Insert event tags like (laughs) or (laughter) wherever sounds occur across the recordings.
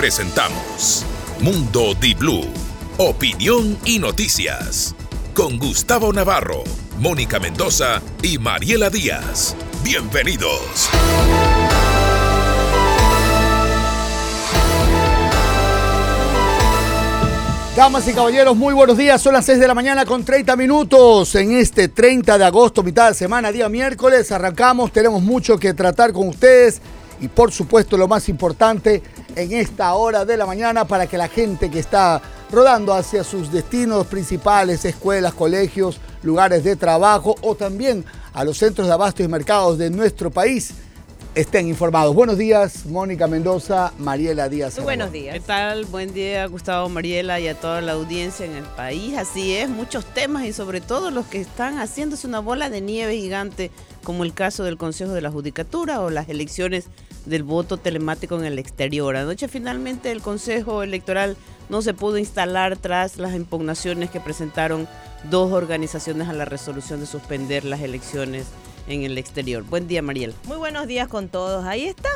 presentamos Mundo Di Blue, opinión y noticias. Con Gustavo Navarro, Mónica Mendoza y Mariela Díaz. Bienvenidos. Damas y caballeros, muy buenos días. Son las 6 de la mañana con 30 minutos. En este 30 de agosto, mitad de semana, día miércoles, arrancamos. Tenemos mucho que tratar con ustedes y por supuesto lo más importante en esta hora de la mañana para que la gente que está rodando hacia sus destinos principales, escuelas, colegios, lugares de trabajo o también a los centros de abasto y mercados de nuestro país, estén informados. Buenos días, Mónica Mendoza, Mariela Díaz. Muy buenos días. ¿Qué tal? Buen día, Gustavo, Mariela y a toda la audiencia en el país. Así es, muchos temas y sobre todo los que están haciéndose una bola de nieve gigante, como el caso del Consejo de la Judicatura o las elecciones del voto telemático en el exterior. Anoche finalmente el Consejo Electoral no se pudo instalar tras las impugnaciones que presentaron dos organizaciones a la resolución de suspender las elecciones en el exterior. Buen día, Mariel. Muy buenos días con todos. Ahí está.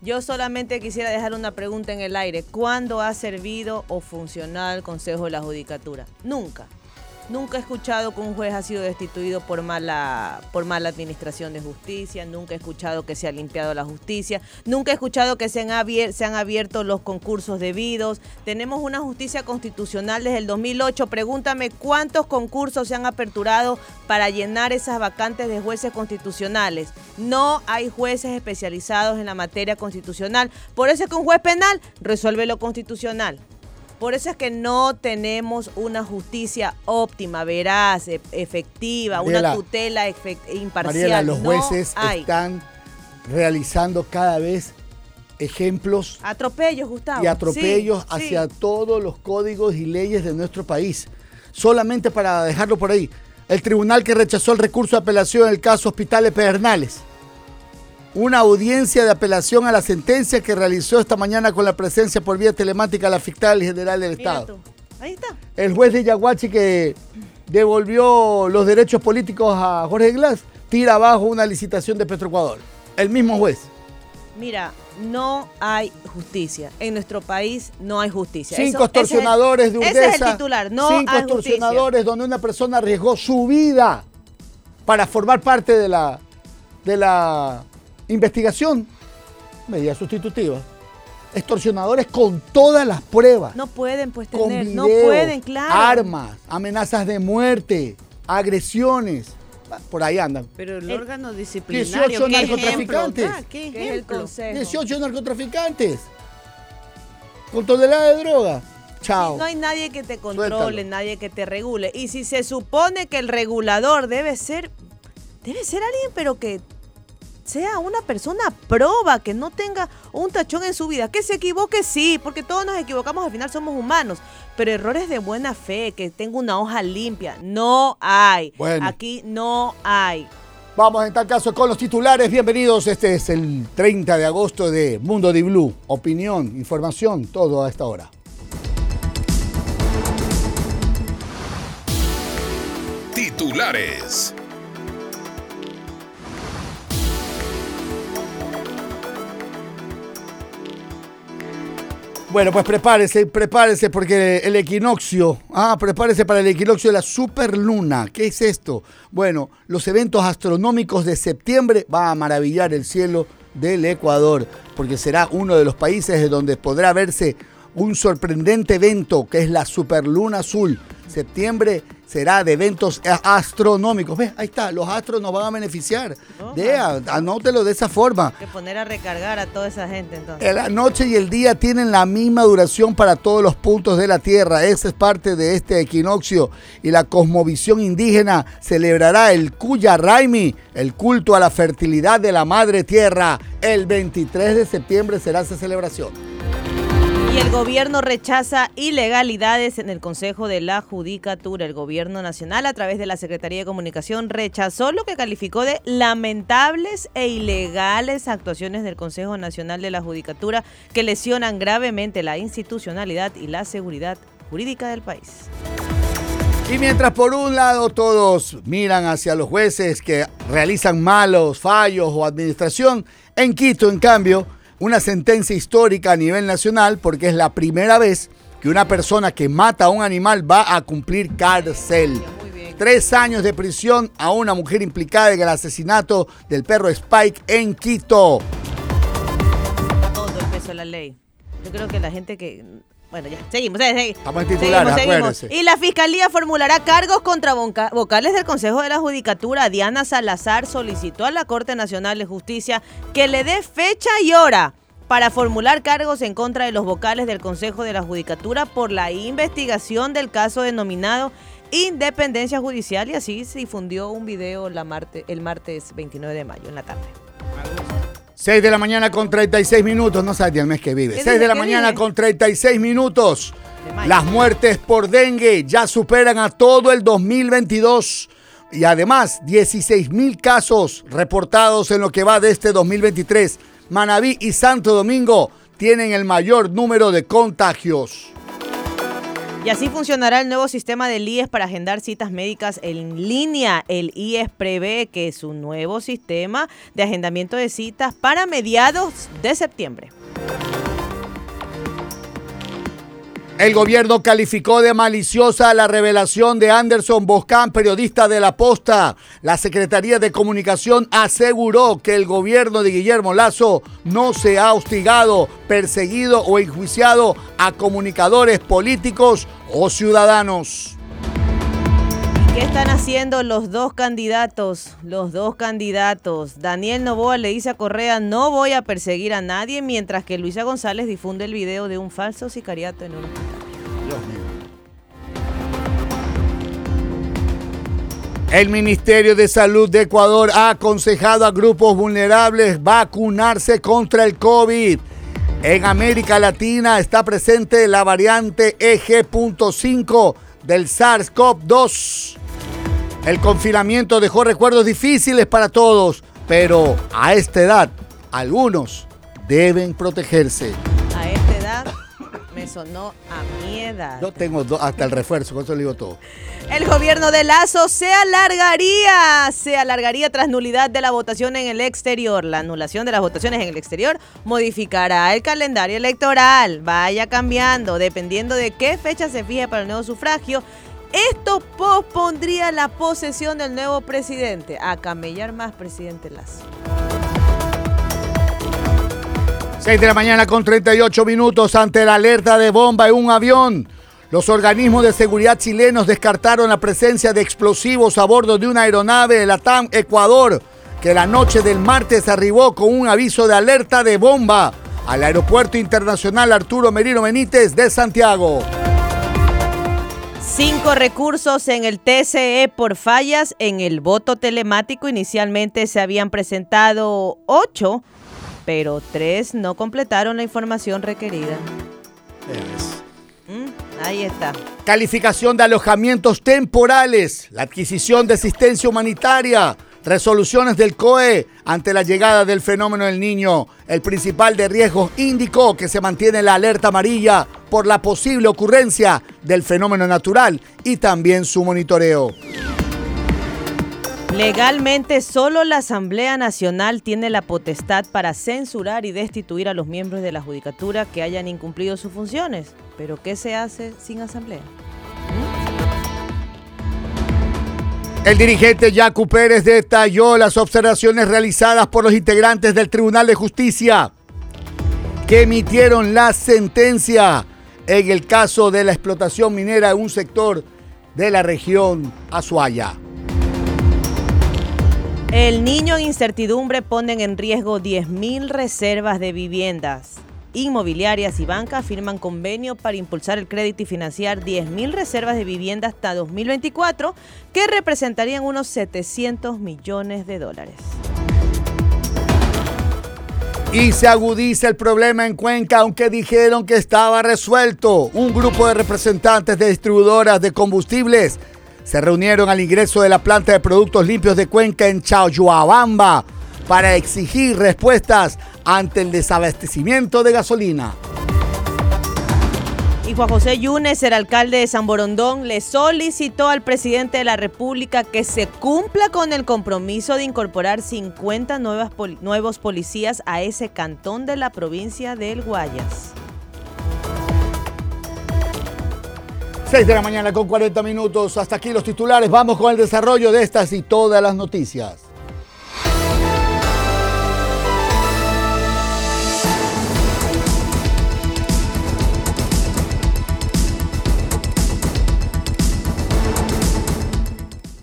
Yo solamente quisiera dejar una pregunta en el aire. ¿Cuándo ha servido o funcionado el Consejo de la Judicatura? Nunca. Nunca he escuchado que un juez ha sido destituido por mala, por mala administración de justicia, nunca he escuchado que se ha limpiado la justicia, nunca he escuchado que se han, se han abierto los concursos debidos. Tenemos una justicia constitucional desde el 2008. Pregúntame cuántos concursos se han aperturado para llenar esas vacantes de jueces constitucionales. No hay jueces especializados en la materia constitucional. Por eso es que un juez penal resuelve lo constitucional. Por eso es que no tenemos una justicia óptima, veraz, e- efectiva, Mariela, una tutela imparcial. Mariela, los No jueces hay. están realizando cada vez ejemplos Atropellos, Gustavo. y atropellos Sí, sí. hacia todos los códigos y leyes de nuestro país. Solamente para dejarlo por ahí, el tribunal que rechazó el recurso de apelación en el caso Hospitales Pedernales. Una audiencia de apelación a la sentencia que realizó esta mañana con la presencia por vía telemática la fiscal general del Estado. Ahí está. El juez de Yaguachi que devolvió los derechos políticos a Jorge Glass tira abajo una licitación de Petroecuador. El mismo juez. Mira, no hay justicia. En nuestro país no hay justicia. Cinco extorsionadores de Urdesa. Ese es el titular. No cinco hay extorsionadores donde una persona arriesgó su vida para formar parte de la, de la investigación. Medida sustitutiva. Extorsionadores con todas las pruebas. No pueden pues con tener, no pueden, claro. armas, amenazas de muerte, agresiones. Por ahí andan. Pero el, El- órgano disciplinario, 18 ¿qué narcotraficantes. ejemplo? ¿Qué es el ejemplo? consejo. 18 narcotraficantes. Con toneladas de droga. Chao. No hay nadie que te controle, Suéltalo. nadie que te regule. Y si se supone que el regulador debe ser, debe ser alguien, pero que sea una persona proba, que no tenga un tachón en su vida. Que se equivoque, sí, porque todos nos equivocamos, al final somos humanos. Pero errores de buena fe, que tenga una hoja limpia, no hay. Bueno. Aquí no hay. Vamos en tal caso con los titulares. Bienvenidos. Este es el 30 de agosto de Mundo de Blue. Opinión, información, todo a esta hora. Titulares. Bueno, pues prepárese, prepárese porque el equinoccio, ah, prepárese para el equinoccio de la superluna. ¿Qué es esto? Bueno, los eventos astronómicos de septiembre va a maravillar el cielo del Ecuador, porque será uno de los países de donde podrá verse un sorprendente evento que es la superluna azul. Septiembre será de eventos a- astronómicos. ¿Ves? Ahí está, los astros nos van a beneficiar. Anótelo de esa forma. Hay que poner a recargar a toda esa gente entonces. La noche y el día tienen la misma duración para todos los puntos de la Tierra. Esa es parte de este equinoccio. Y la cosmovisión indígena celebrará el Kuya Raimi, el culto a la fertilidad de la Madre Tierra. El 23 de septiembre será esa celebración. El gobierno rechaza ilegalidades en el Consejo de la Judicatura. El gobierno nacional, a través de la Secretaría de Comunicación, rechazó lo que calificó de lamentables e ilegales actuaciones del Consejo Nacional de la Judicatura que lesionan gravemente la institucionalidad y la seguridad jurídica del país. Y mientras por un lado todos miran hacia los jueces que realizan malos fallos o administración, en Quito, en cambio, una sentencia histórica a nivel nacional porque es la primera vez que una persona que mata a un animal va a cumplir cárcel. Tres años de prisión a una mujer implicada en el asesinato del perro Spike en Quito. Todo el peso de la ley. Yo creo que la gente que bueno, ya, seguimos. seguimos Estamos en titulares, seguimos, seguimos. Y la Fiscalía formulará cargos contra vocales del Consejo de la Judicatura. Diana Salazar solicitó a la Corte Nacional de Justicia que le dé fecha y hora para formular cargos en contra de los vocales del Consejo de la Judicatura por la investigación del caso denominado Independencia Judicial y así se difundió un video la el martes 29 de mayo en la tarde. 6 de la mañana con 36 minutos, no sabes el mes que vive. 6 de la mañana con 36 minutos. Las muertes por dengue ya superan a todo el 2022 y además 16 mil casos reportados en lo que va de este 2023. Manabí y Santo Domingo tienen el mayor número de contagios. Y así funcionará el nuevo sistema del IES para agendar citas médicas en línea. El IES prevé que es un nuevo sistema de agendamiento de citas para mediados de septiembre. El gobierno calificó de maliciosa la revelación de Anderson Boscan, periodista de La Posta. La Secretaría de Comunicación aseguró que el gobierno de Guillermo Lazo no se ha hostigado, perseguido o enjuiciado a comunicadores políticos o ciudadanos. ¿Qué están haciendo los dos candidatos? Los dos candidatos. Daniel Novoa le dice a Correa, no voy a perseguir a nadie, mientras que Luisa González difunde el video de un falso sicariato en un hospital. Dios mío. El Ministerio de Salud de Ecuador ha aconsejado a grupos vulnerables vacunarse contra el COVID. En América Latina está presente la variante EG.5 del SARS-CoV-2. El confinamiento dejó recuerdos difíciles para todos, pero a esta edad algunos deben protegerse. A esta edad me sonó a mi edad. Yo tengo hasta el refuerzo, con eso le digo todo. El gobierno de Lazo se alargaría, se alargaría tras nulidad de la votación en el exterior. La anulación de las votaciones en el exterior modificará el calendario electoral. Vaya cambiando, dependiendo de qué fecha se fije para el nuevo sufragio esto pospondría la posesión del nuevo presidente. A camellar más, presidente Lazo. 6 de la mañana con 38 minutos ante la alerta de bomba en un avión. Los organismos de seguridad chilenos descartaron la presencia de explosivos a bordo de una aeronave de la TAM Ecuador, que la noche del martes arribó con un aviso de alerta de bomba al Aeropuerto Internacional Arturo Merino Benítez de Santiago. Cinco recursos en el TCE por fallas en el voto telemático. Inicialmente se habían presentado ocho, pero tres no completaron la información requerida. Mm, ahí está. Calificación de alojamientos temporales, la adquisición de asistencia humanitaria, resoluciones del COE ante la llegada del fenómeno del niño. El principal de riesgos indicó que se mantiene la alerta amarilla por la posible ocurrencia del fenómeno natural y también su monitoreo. Legalmente, solo la Asamblea Nacional tiene la potestad para censurar y destituir a los miembros de la Judicatura que hayan incumplido sus funciones. Pero ¿qué se hace sin Asamblea? El dirigente Yacu Pérez detalló las observaciones realizadas por los integrantes del Tribunal de Justicia que emitieron la sentencia en el caso de la explotación minera en un sector de la región Azuaya. El niño en incertidumbre ponen en riesgo 10.000 reservas de viviendas. Inmobiliarias y bancas firman convenio para impulsar el crédito y financiar 10.000 reservas de vivienda hasta 2024, que representarían unos 700 millones de dólares. Y se agudiza el problema en Cuenca, aunque dijeron que estaba resuelto. Un grupo de representantes de distribuidoras de combustibles se reunieron al ingreso de la planta de productos limpios de Cuenca en Chaoyuabamba para exigir respuestas ante el desabastecimiento de gasolina. Juan José Yunes, el alcalde de San Borondón, le solicitó al presidente de la República que se cumpla con el compromiso de incorporar 50 nuevas nuevos policías a ese cantón de la provincia del Guayas. 6 de la mañana con 40 minutos. Hasta aquí los titulares. Vamos con el desarrollo de estas y todas las noticias.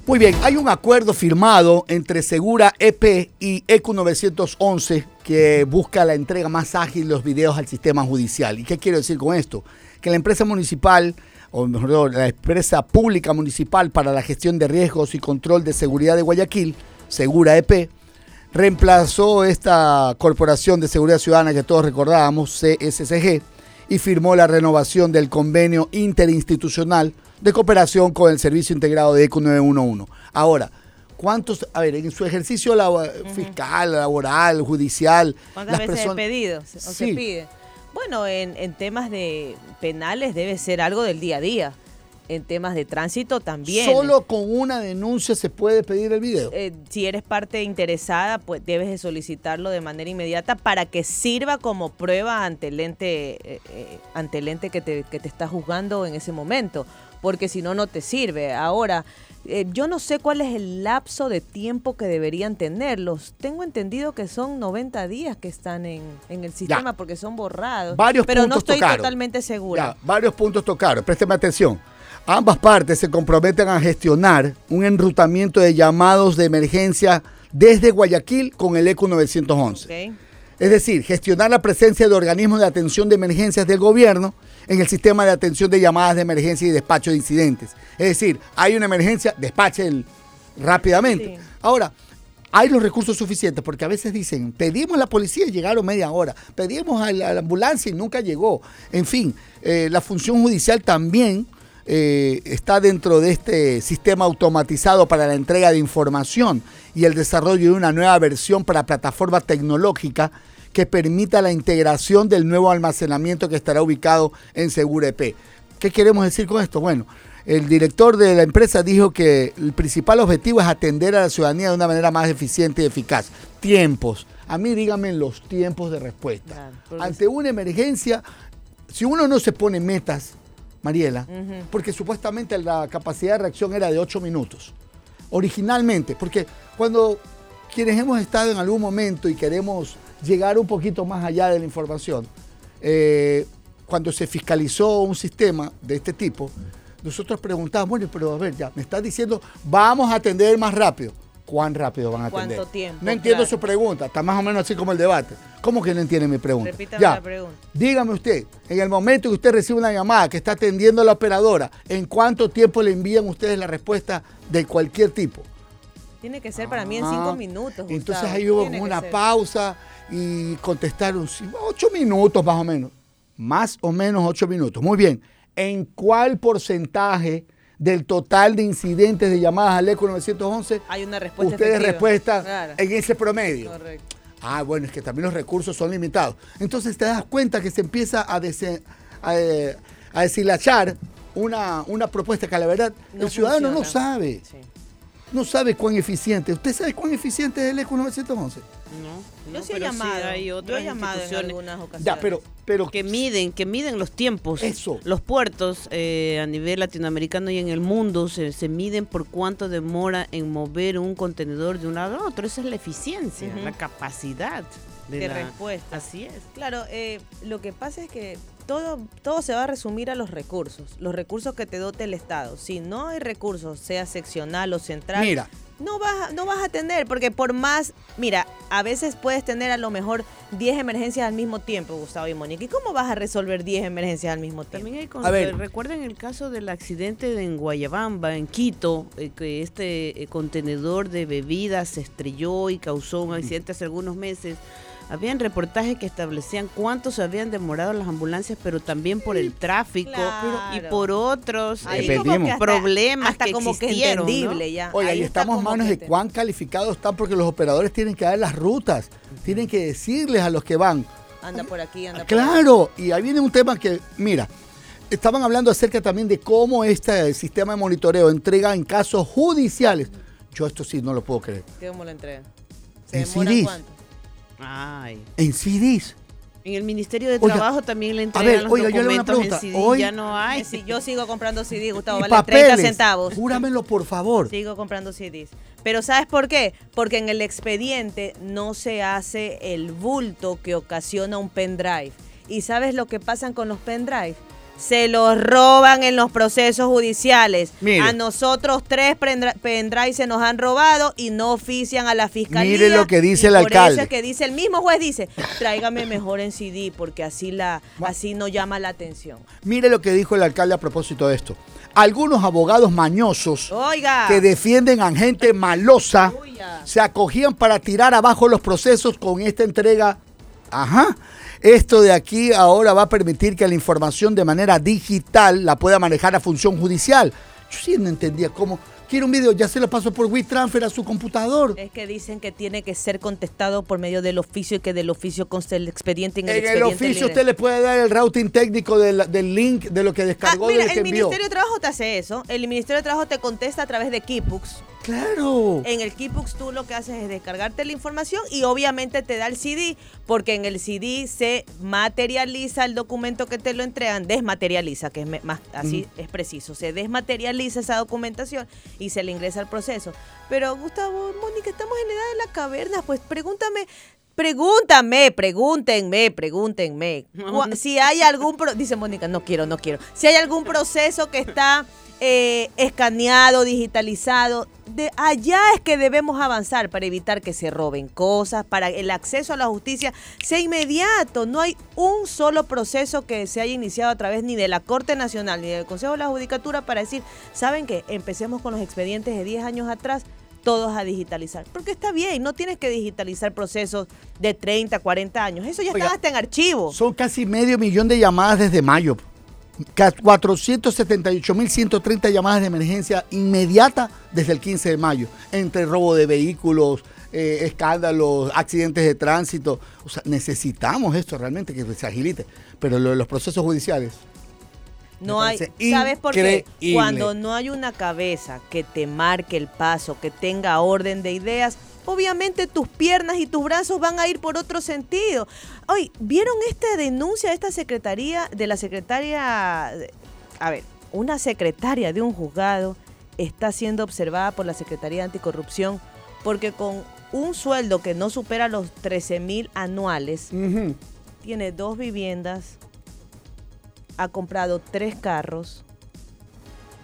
Muy bien, hay un acuerdo firmado entre Segura EP y ECU 911 que busca la entrega más ágil de los videos al sistema judicial. ¿Y qué quiero decir con esto? Que la empresa municipal, o mejor la empresa pública municipal para la gestión de riesgos y control de seguridad de Guayaquil, Segura EP, reemplazó esta corporación de seguridad ciudadana que todos recordábamos, CSCG, y firmó la renovación del convenio interinstitucional de cooperación con el Servicio Integrado de ECO 911. Ahora, ¿cuántos, a ver, en su ejercicio fiscal, laboral, judicial, ¿cuántas veces personas... pedido o se pide? Bueno, en, temas de penales debe ser algo del día a día en temas de tránsito también. Solo con una denuncia se puede pedir el video. Eh, si eres parte interesada, pues debes de solicitarlo de manera inmediata para que sirva como prueba ante el ente, eh, eh, ante el ente que te, que te está juzgando en ese momento porque si no, no te sirve. Ahora, eh, yo no sé cuál es el lapso de tiempo que deberían tenerlos. Tengo entendido que son 90 días que están en, el sistema porque son borrados. Varios pero no estoy totalmente segura. varios puntos tocaron. Présteme atención. Ambas partes se comprometen a gestionar un enrutamiento de llamados de emergencia desde Guayaquil con el ECO 911. Es decir, gestionar la presencia de organismos de atención de emergencias del gobierno en el sistema de atención de llamadas de emergencia y despacho de incidentes. Es decir, hay una emergencia, despache rápidamente. Ahora, hay los recursos suficientes porque a veces dicen, pedimos a la policía y llegaron media hora, pedimos a la, ambulancia y nunca llegó. En fin, eh, la función judicial también eh, está dentro de este sistema automatizado para la entrega de información y el desarrollo de una nueva versión para plataforma tecnológica que permita la integración del nuevo almacenamiento que estará ubicado en Segura EP. ¿Qué queremos decir con esto? Bueno, el director de la empresa dijo que el principal objetivo es atender a la ciudadanía de una manera más eficiente y eficaz. Tiempos. A mí díganme los tiempos de respuesta. Ante una emergencia, si uno no se pone metas, Mariela, porque supuestamente la capacidad de reacción era de 8 minutos, originalmente, porque cuando quienes hemos estado en algún momento y queremos llegar un poquito más allá de la información. Eh, cuando se fiscalizó un sistema de este tipo, nosotros preguntábamos, bueno, pero a ver, ya, me estás diciendo, vamos a atender más rápido. ¿Cuán rápido van a atender? ¿Cuánto tiempo? No entiendo su pregunta, está más o menos así como el debate. ¿Cómo que no entiende mi pregunta? Repítame la pregunta. Dígame usted, en el momento que usted recibe una llamada que está atendiendo a la operadora, ¿en cuánto tiempo le envían ustedes la respuesta de cualquier tipo? Tiene que ser para mí en cinco ah, minutos. Entonces ahí hubo una pausa y contestaron ocho minutos más o menos. Más o menos ocho minutos. Muy bien. ¿En cuál porcentaje del total de incidentes de llamadas al ECO 911 hay una respuesta ustedes respuesta en ese promedio? Correcto. Ah, bueno, es que también los recursos son limitados. Entonces te das cuenta que se empieza a, a, deshilachar una, una propuesta que la verdad el ciudadano no sabe. No sabe cuán eficiente. ¿Usted sabe cuán eficiente es el ECO 911? No, yo sí he llamado. hay otras yo he llamado en algunas ocasiones. Ya, pero, pero que miden, que miden los tiempos. Eso. Los puertos eh, a nivel latinoamericano y en el mundo se, se, miden por cuánto demora en mover un contenedor de un lado a otro. Esa es la eficiencia, la capacidad de, respuesta. Así es. Claro, eh, lo que pasa es que todo, todo se va a resumir a los recursos, los recursos que te dote el Estado. Si no hay recursos, sea seccional o central, Mira, no vas, no vas a tener, porque por más, mira, a veces puedes tener a lo mejor 10 emergencias al mismo tiempo, Gustavo y Mónica. ¿Y cómo vas a resolver 10 emergencias al mismo tiempo? También hay recuerden el caso del accidente en Guayabamba, en Quito, eh, que este eh, contenedor de bebidas se estrelló y causó un accidente hace algunos meses. Habían reportajes que establecían cuánto se habían demorado las ambulancias, pero también por el tráfico y por otros eh, problemas hasta que como que entendible ya. Oye, ahí, estamos manos de cuán calificados están porque los operadores tienen que dar las rutas, tienen que decirles a los que van. Anda por aquí, anda por Claro, y ahí viene un tema que, mira, estaban hablando acerca también de cómo este sistema de monitoreo entrega en casos judiciales. Yo esto sí no lo puedo creer. ¿Cómo lo entrega? ¿En demora CDs? cuánto? Ay. En CDs. En el Ministerio de Oiga, Trabajo también le a entregan ver, los oiga, yo le documentos en CD, Hoy- ya no hay. Yo sigo comprando CD, Gustavo, vale 30 papeles. centavos. Júramelo, por favor. Sigo comprando CDs. Pero ¿sabes por qué? Porque en el expediente no se hace el bulto que ocasiona un pendrive. ¿Y sabes lo que pasan con los pendrive? Se los roban en los procesos judiciales. Mire. A nosotros tres pendri- pendrive se nos han robado y no ofician a la fiscalía. Mire lo que dice Y el por alcalde. Eso es que dice el mismo juez dice, tráigame mejor en CD porque así la así no llama la atención. Mire lo que dijo el alcalde a propósito de esto. Algunos abogados mañosos Oiga. que defienden a gente malosa Uya. se acogían para tirar abajo los procesos con esta entrega. Ajá. Esto de aquí ahora va a permitir que la información de manera digital la pueda manejar la función judicial. Yo sí no entendía cómo. Quiero un video, ya se lo paso por WeTransfer a su computador. Es que dicen que tiene que ser contestado por medio del oficio y que del oficio conste el expediente en el En el oficio libre. usted le puede dar el routing técnico del, del link de lo que Ah, descargó mira, de lo que el envió. Ministerio de Trabajo te hace eso. El Ministerio de Trabajo te contesta a través de Keybooks. Claro. En el Keybooks tú lo que haces es descargarte la información y obviamente te da el CD, porque en el CD se materializa el documento que te lo entregan, desmaterializa, que es más así es preciso, se desmaterializa esa documentación y se le ingresa al proceso. Pero Gustavo, Mónica, estamos en la edad de la caverna, pues pregúntame Pregúntame, pregúntenme, pregúntenme. Si hay algún, pro- dice Mónica, no quiero, no quiero. Si hay algún proceso que está eh, escaneado, digitalizado, de allá es que debemos avanzar para evitar que se roben cosas, para el acceso a la justicia sea inmediato. No hay un solo proceso que se haya iniciado a través ni de la Corte Nacional ni del Consejo de la Judicatura para decir, ¿saben qué? Empecemos con los expedientes de 10 años atrás todos a digitalizar. Porque está bien, no tienes que digitalizar procesos de 30, 40 años. Eso ya Oiga, está hasta en archivo. Son casi medio millón de llamadas desde mayo. Ca- 478.130 llamadas de emergencia inmediata desde el 15 de mayo. Entre robo de vehículos, eh, escándalos, accidentes de tránsito. O sea, necesitamos esto realmente que se agilite. Pero lo de los procesos judiciales. No hay, ¿sabes por qué? Cuando no hay una cabeza que te marque el paso, que tenga orden de ideas, obviamente tus piernas y tus brazos van a ir por otro sentido. Hoy, ¿vieron esta denuncia de esta secretaría, de la secretaria, de- a ver, una secretaria de un juzgado está siendo observada por la Secretaría Anticorrupción porque con un sueldo que no supera los 13 mil anuales, tiene dos viviendas, ha comprado tres carros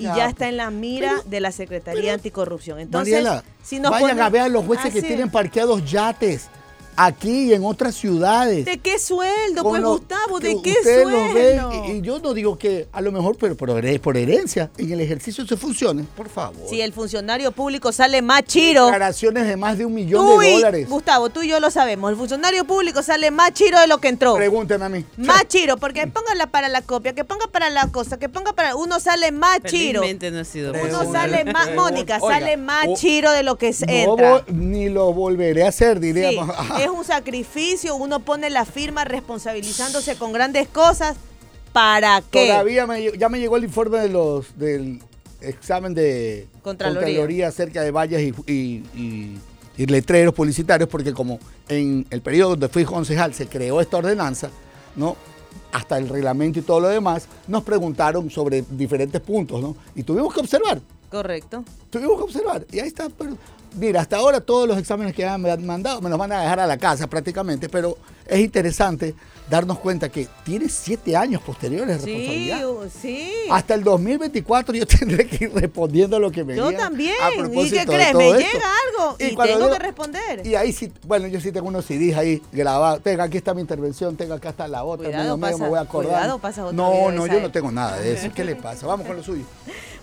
y Ya, ya, está en la mira pero- de la Secretaría pero- Anticorrupción. Entonces, Mariela, si nos vayan ponen- a ver a los jueces que tienen parqueados yates aquí y en otras ciudades. ¿De qué sueldo, pues, lo- Gustavo? ¿De qué ven, sueldo? y, y yo no digo que a lo mejor, pero por, here- por herencia, en el ejercicio se funcione, por favor. Si el funcionario público sale más chiro. Declaraciones de más de un millón Tú de y, dólares. Gustavo, tú y yo lo sabemos. El funcionario público sale más chiro de lo que entró. Pregúntenme a mí. Más chiro, porque póngala para la copia, que ponga para la cosa, que ponga para. Uno sale más chiro. No ha sido Uno sale más, Mónica, oiga, sale más o- chiro de lo que No entra. vo- ni lo volveré a hacer, Sí, diríamos. es un sacrificio, uno pone la firma responsabilizándose con grandes cosas. ¿Para qué? Todavía me, ya me llegó el informe de los del examen de Contraloría. acerca de vallas y, y- y- y letreros publicitarios, porque como en el periodo donde fui concejal se creó esta ordenanza, ¿no? Hasta el reglamento y todo lo demás, nos preguntaron sobre diferentes puntos, ¿no? Y tuvimos que observar, Correcto. tuvimos que observar. Y ahí está, pero mira, hasta ahora todos los exámenes que me han mandado me los van a dejar a la casa prácticamente, pero es interesante darnos cuenta que tiene siete años posteriores de Sí, responsabilidad. uh, sí. Hasta el 2024 yo (laughs) tendré que ir respondiendo lo que me Yo digan también. a ¿Y propósito qué de crees? Me esto. llega algo y, tengo que responder. Y ahí sí, bueno, yo sí tengo unos CDs ahí grabados. Tenga, aquí está mi intervención, tenga acá está la otra. Cuidado, medio, me voy a acordar. cuidado, pasa otro no, no, yo no tengo nada de eso. ¿Qué le pasa? Vamos con lo (laughs) suyo.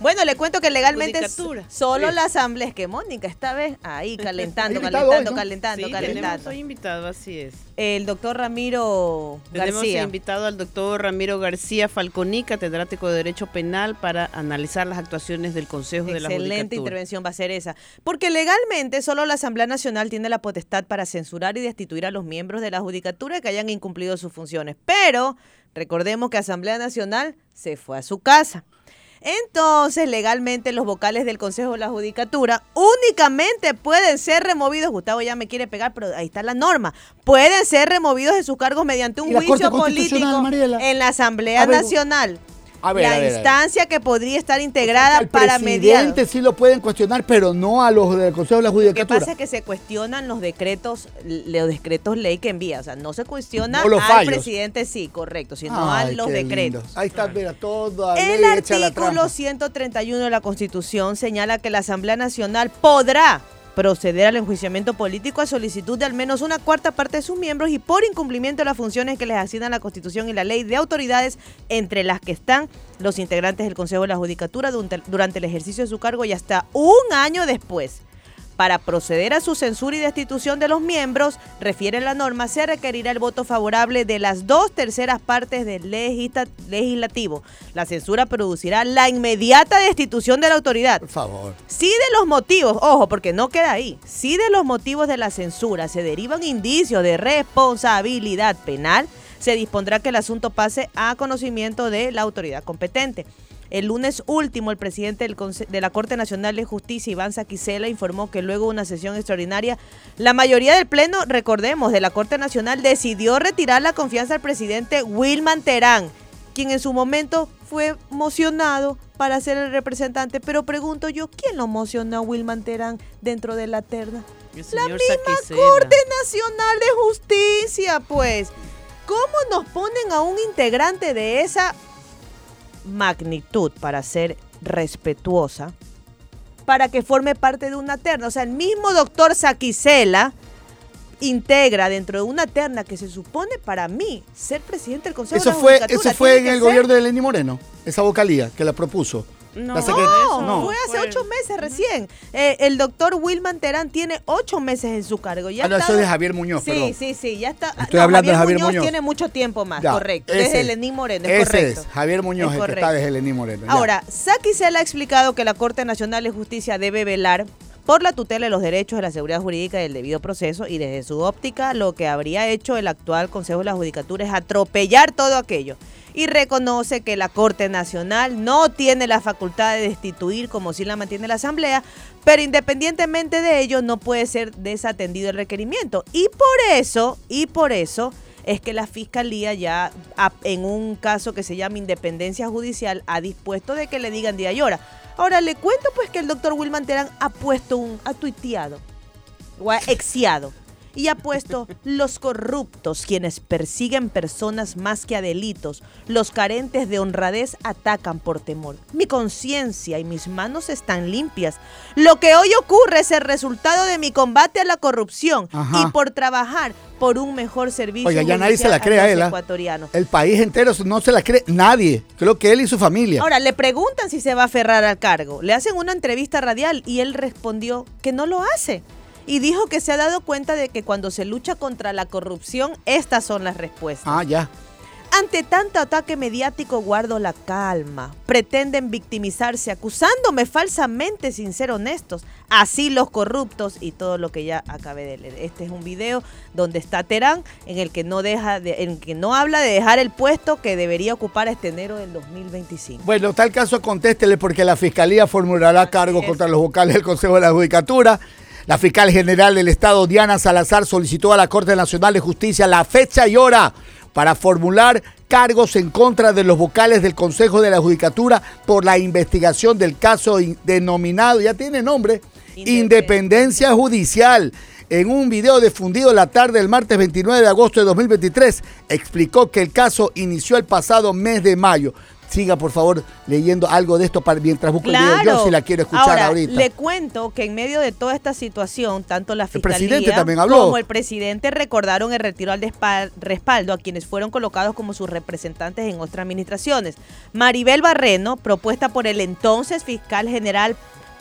Bueno, le cuento que legalmente solo Sí. la asamblea, es que Mónica esta vez ahí (laughs) calentando, calentando, hoy, ¿no? calentando, Sí, tenemos calentando. hoy invitado, así es. El doctor Ramiro Tenemos García. invitado al doctor Ramiro García Falconi, catedrático de Derecho Penal, para analizar las actuaciones del Consejo de la Excelente Judicatura. intervención va a ser esa. Porque legalmente solo la Asamblea Nacional tiene la potestad para censurar y destituir a los miembros de la Judicatura que hayan incumplido sus funciones. Pero recordemos que Asamblea Nacional se fue a su casa. Entonces, legalmente los vocales del Consejo de la Judicatura únicamente pueden ser removidos. Gustavo ya me quiere pegar, pero ahí está la norma. Pueden ser removidos de sus cargos mediante un ¿Y la Corte juicio político Mariela? en la Asamblea ver, Nacional. A ver, la a ver, a ver. instancia que podría estar integrada para mediar. presidente sí lo pueden cuestionar, pero no a los del Consejo de la Lo que Judicatura. pasa es que se cuestionan los decretos, los decretos ley que envía. O sea, no se cuestiona No los al fallos. presidente, sí, correcto, sino a los decretos. lindo. Ahí está, mira, toda El ley hecha a la artículo trampa. 131 de la Constitución señala que la Asamblea Nacional podrá proceder al enjuiciamiento político a solicitud de al menos una cuarta parte de sus miembros y por incumplimiento de las funciones que les asignan la Constitución y la ley de autoridades, entre las que están los integrantes del Consejo de la Judicatura durante, el ejercicio de su cargo y hasta un año después. Para proceder a su censura y destitución de los miembros, refiere la norma, se requerirá el voto favorable de las dos terceras partes del legisla- legislativo. La censura producirá la inmediata destitución de la autoridad. Por favor. Si de los motivos, ojo, porque no queda ahí, si de los motivos de la censura se derivan indicios de responsabilidad penal, se dispondrá que el asunto pase a conocimiento de la autoridad competente. El lunes último, el presidente del de la Corte Nacional de Justicia, Iván Saquicela, informó que luego de una sesión extraordinaria, la mayoría del Pleno, recordemos, de la Corte Nacional decidió retirar la confianza al presidente Wilman Terán, quien en su momento fue mocionado para ser el representante. Pero pregunto yo, ¿quién lo mocionó a Wilman Terán dentro de la terna? La misma Saquicela. Corte Nacional de Justicia, pues. ¿Cómo nos ponen a un integrante de esa magnitud para ser respetuosa para que forme parte de una terna? O sea, el mismo doctor Saquicela integra dentro de una terna que se supone para mí ser presidente del Consejo Eso de la fue, eso fue en el gobierno de Lenny Moreno, esa vocalía que la propuso. No, La No, No. fue hace ocho meses recién. Eh, el doctor Wilman Terán tiene ocho meses en su cargo. Ya Ah, no, está- eso es de Javier Muñoz, Sí, perdón. sí, sí, ya está. Estoy hablando de Javier Muñoz. tiene mucho tiempo más, Ya, correcto. ese desde es. Lenín Moreno, es Ese correcto. es, Javier Muñoz, Es el que está desde Lenín Moreno. ya. Ahora, Saki Sela ha explicado que la Corte Nacional de Justicia debe velar por la tutela de los derechos de la seguridad jurídica y el debido proceso y desde su óptica lo que habría hecho el actual Consejo de la Judicatura es atropellar todo aquello y reconoce que la Corte Nacional no tiene la facultad de destituir como si la mantiene la Asamblea, pero independientemente de ello no puede ser desatendido el requerimiento y por eso, y por eso es que la Fiscalía ya en un caso que se llama independencia judicial ha dispuesto de que le digan día y hora. Ahora le cuento pues que el doctor Wilman Terán ha puesto un, ha tuiteado o ha exiado y ha puesto los corruptos quienes persiguen personas más que a delitos, los carentes de honradez atacan por temor. Mi conciencia y mis manos están limpias. Lo que hoy ocurre es el resultado de mi combate a la corrupción Ajá. y por trabajar por un mejor servicio. Oiga, ya nadie se la cree a él. ¿ah? ecuatorianos. El país entero no se la cree nadie. Creo que él y su familia. Ahora, le preguntan si se va a aferrar al cargo. Le hacen una entrevista radial y él respondió que no lo hace. Y dijo que se ha dado cuenta de que cuando se lucha contra la corrupción, estas son las respuestas. ah, ya. Ante tanto ataque mediático guardo la calma. Pretenden victimizarse acusándome falsamente sin ser honestos. Así los corruptos y todo lo que ya acabé de leer. Este es un video donde está Terán en el que no deja de, en el que no habla de dejar el puesto que debería ocupar este enero del 2025. Bueno, tal caso contéstele porque la Fiscalía formulará cargo es. contra los vocales del Consejo de la Judicatura. La fiscal general del Estado, Diana Salazar, solicitó a la Corte Nacional de Justicia la fecha y hora para formular cargos en contra de los vocales del Consejo de la Judicatura por la investigación del caso in- denominado, ya tiene nombre, Independencia. Independencia Judicial. En un video difundido la tarde del martes 29 de agosto de 2023, explicó que el caso inició el pasado mes de mayo. Siga por favor leyendo algo de esto para, mientras busco el Claro. video. Yo sí la quiero escuchar Ahora, ahorita. Le cuento que en medio de toda esta situación, tanto la El fiscalía presidente también habló. como el presidente recordaron el retiro al respaldo a quienes fueron colocados como sus representantes en otras administraciones. Maribel Barreno, propuesta por el entonces fiscal general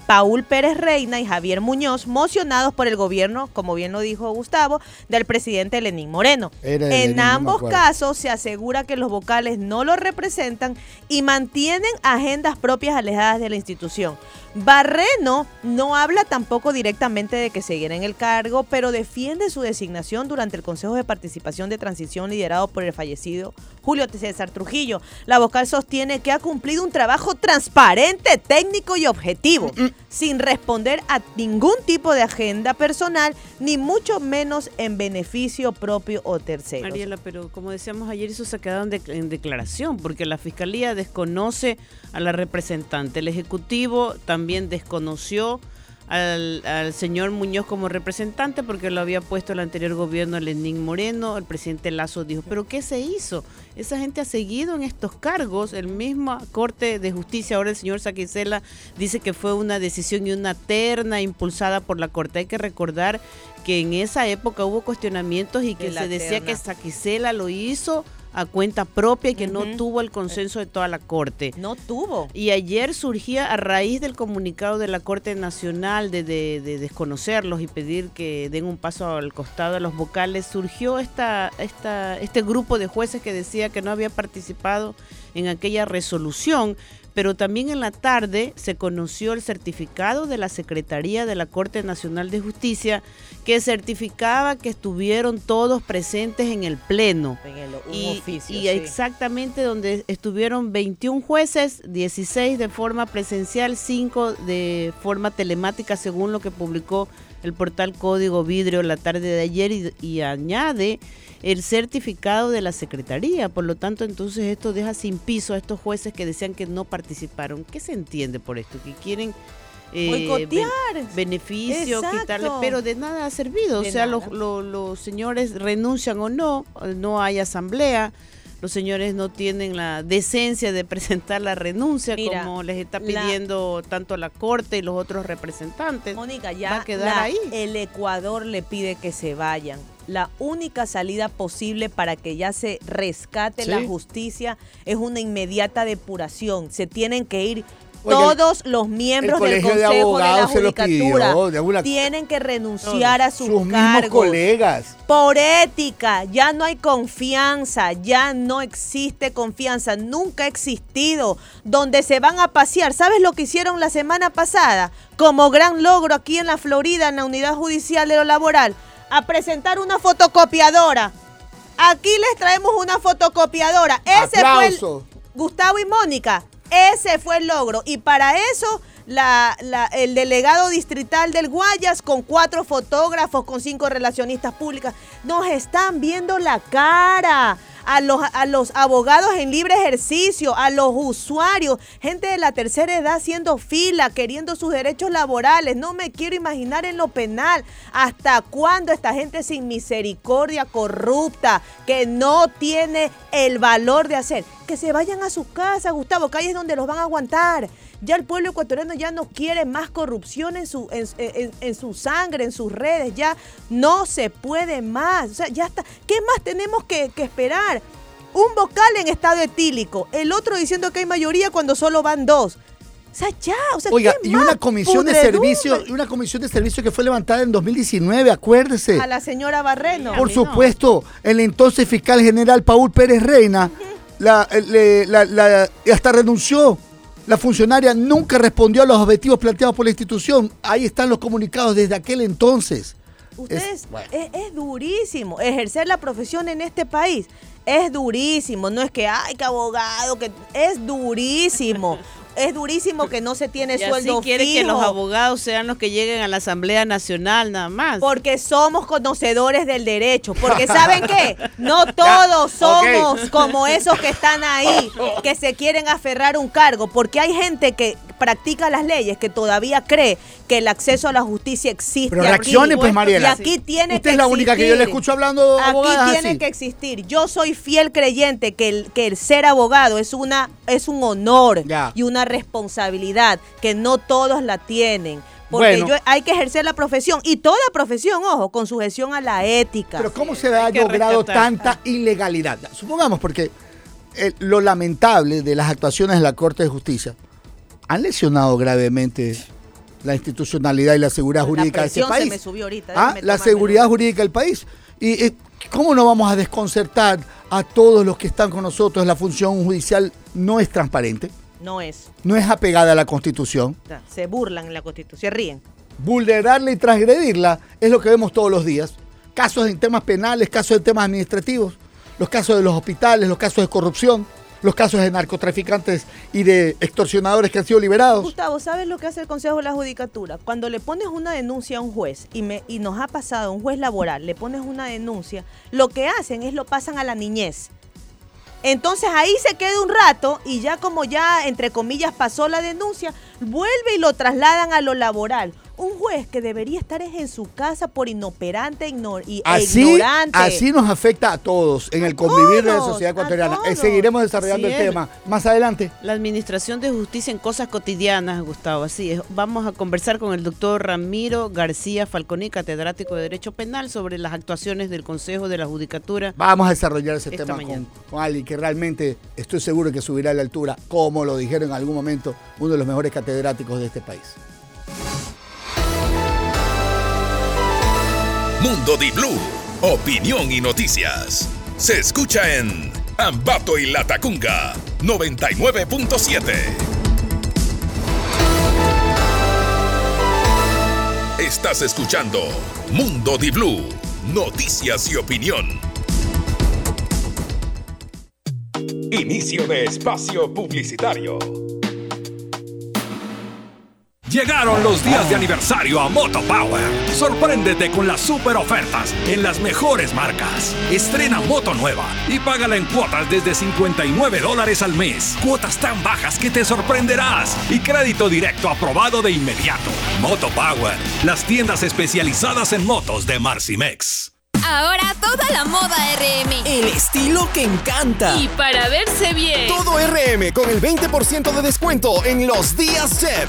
Paul Pérez Reina y Javier Muñoz, mocionados por el gobierno, como bien lo dijo Gustavo, del presidente Lenín Moreno. Era en Lenín, ambos casos se asegura que los vocales no lo representan y mantienen agendas propias alejadas de la institución. Barreno no habla tampoco directamente de que seguirá en el cargo, pero defiende su designación durante el Consejo de Participación de Transición liderado por el fallecido Julio César Trujillo. La vocal sostiene que ha cumplido un trabajo transparente, técnico y objetivo, sin responder a ningún tipo de agenda personal, ni mucho menos en beneficio propio o tercero. Mariela, pero como decíamos ayer, eso se ha quedado en declaración, porque la Fiscalía desconoce a la representante. El Ejecutivo también desconoció al, al señor Muñoz como representante porque lo había puesto el anterior gobierno Lenín Moreno. El presidente Lazo dijo, pero ¿qué se hizo? Esa gente ha seguido en estos cargos. El mismo Corte de Justicia, ahora el señor Saquicela, dice que fue una decisión y una terna impulsada por la Corte. Hay que recordar que en esa época hubo cuestionamientos y que se decía que. Saquicela lo hizo a cuenta propia y que no tuvo el consenso de toda la Corte. No tuvo. Y ayer surgía a raíz del comunicado de la Corte Nacional de, de- de desconocerlos y pedir que den un paso al costado a los vocales, surgió esta, esta, este grupo de jueces que decía que no había participado en aquella resolución. Pero también en la tarde se conoció el certificado de la Secretaría de la Corte Nacional de Justicia que certificaba que estuvieron todos presentes en el Pleno En el, un y, oficio. y sí. exactamente donde estuvieron 21 jueces, 16 de forma presencial, 5 de forma telemática, según lo que publicó el portal Código Vidrio la tarde de ayer y, y añade el certificado de la Secretaría. Por lo tanto, entonces esto deja sin piso a estos jueces que decían que no participaron. ¿Qué se entiende por esto? Que quieren... eh, ben- beneficio, Exacto. quitarle, pero de nada ha servido. De o sea, los, lo- los señores renuncian o no, no hay asamblea, los señores no tienen la decencia de presentar la renuncia Mira, como les está la- pidiendo tanto la Corte y los otros representantes. Mónica, ya va a quedar la- ahí. el Ecuador le pide que se vayan. La única salida posible para que ya se rescate Sí. la justicia es una inmediata depuración. Se tienen que ir Todos los miembros el del de Consejo de, la Abogados lo Judicatura. pidió, de alguna- Tienen que renunciar a sus, Sus cargos. colegas. Por ética, ya no hay confianza, ya no existe confianza, nunca ha existido. Donde se van a pasear, ¿sabes lo que hicieron la semana pasada? Como gran logro aquí en la Florida, en la unidad judicial de lo laboral, a presentar una fotocopiadora. Aquí les traemos una fotocopiadora. Ese fue el, Aplauso. Gustavo y Mónica, ese fue el logro. Y para eso, el delegado distrital del Guayas, con cuatro fotógrafos, con cinco relacionistas públicas, nos están viendo la cara. A los, a los abogados en libre ejercicio, a los usuarios, gente de la tercera edad haciendo fila, queriendo sus derechos laborales. No me quiero imaginar en lo penal hasta cuándo esta gente sin misericordia, corrupta, que no tiene el valor de hacer. Que se vayan a sus casas, Gustavo, que ahí es donde los van a aguantar. Ya el pueblo ecuatoriano ya no quiere más corrupción en su, en, en- en su sangre, en sus redes. Ya no se puede más. O sea, ya está. ¿Qué más tenemos que, que esperar? Un vocal en estado etílico, el otro diciendo que hay mayoría cuando solo van dos. O sea, ya, o sea, Oiga, ¿qué y más una comisión de pudredumbre? servicio, y una comisión de servicio que fue levantada en 2019, acuérdese. A la señora Barreno. Por supuesto, el entonces fiscal general Paul Pérez Reina la- la- hasta renunció. La funcionaria nunca respondió a los objetivos planteados por la institución. Ahí están los comunicados desde aquel entonces. Ustedes, Es- bueno. es, es durísimo. Ejercer la profesión en este país es durísimo. No es que, ay, que abogado, que es durísimo. Es durísimo que no se tiene Y así sueldo quiere que los abogados sean los que lleguen a la Asamblea Nacional nada más. Porque somos conocedores del derecho. Porque ¿saben qué? No (laughs) todos somos como esos que están ahí, que se quieren aferrar un cargo. Porque hay gente que practica las leyes, que todavía cree que el acceso a la justicia existe. Pero aquí. reaccione, pues, Mariela. Y aquí tiene Usted que es la única que yo le existir. escucho hablando Aquí tiene así. que existir. Yo soy fiel creyente que el, que el ser abogado es una es un honor Ya. y una responsabilidad que no todos la tienen. Porque Bueno. yo- hay que ejercer la profesión y toda profesión, ojo, con sujeción a la ética. Pero ¿cómo se ha logrado rescatar. tanta ilegalidad? Supongamos, porque eh, lo lamentable de las actuaciones de la Corte de Justicia han lesionado gravemente la institucionalidad y la seguridad La jurídica de este presión se país. me subió ahorita, Ah, la seguridad jurídica del país. Y eh, ¿cómo no vamos a desconcertar a todos los que están con nosotros? La función judicial no es transparente, No es. no es apegada a la Constitución. Se burlan en la Constitución, se ríen. vulnerarla y transgredirla es lo que vemos todos los días. Casos en temas penales, casos en temas administrativos, los casos de los hospitales, los casos de corrupción, los casos de narcotraficantes y de extorsionadores que han sido liberados. Gustavo, ¿sabes lo que hace el Consejo de la Judicatura? Cuando le pones una denuncia a un juez, y, me, y nos ha pasado, un juez laboral, le pones una denuncia, lo que hacen es lo pasan a la niñez. Entonces ahí se queda un rato y ya como ya, entre comillas, pasó la denuncia, vuelve y lo trasladan a lo laboral. Un juez que debería estar es en su casa por inoperante igno- y, e Así, ignorante. así nos afecta a todos en el convivir de la sociedad ecuatoriana. Eh. Seguiremos desarrollando el es. tema más adelante. La administración de justicia en cosas cotidianas, Gustavo, así es. Vamos a conversar con el doctor Ramiro García Falconi, catedrático de Derecho Penal, sobre las actuaciones del Consejo de la Judicatura. Vamos a desarrollar ese tema mañana. con, con alguien que realmente estoy seguro que subirá a la altura, como lo dijeron en algún momento uno de los mejores catedráticos de este país. Mundo Di Blue, opinión y noticias. Se escucha en Ambato y Latacunga 99.7. Estás escuchando Mundo Di Blue, noticias y opinión. Inicio de espacio publicitario. Llegaron los días de aniversario a Moto Power. Sorpréndete con las super ofertas en las mejores marcas. Estrena moto nueva y págala en cuotas desde 59 dólares al mes. Cuotas tan bajas que te sorprenderás y crédito directo aprobado de inmediato. Moto Power, las tiendas especializadas en motos de Marcimex. Ahora toda la moda RM. El estilo que encanta. Y para verse bien. Todo RM con el 20% de descuento en los días Jet.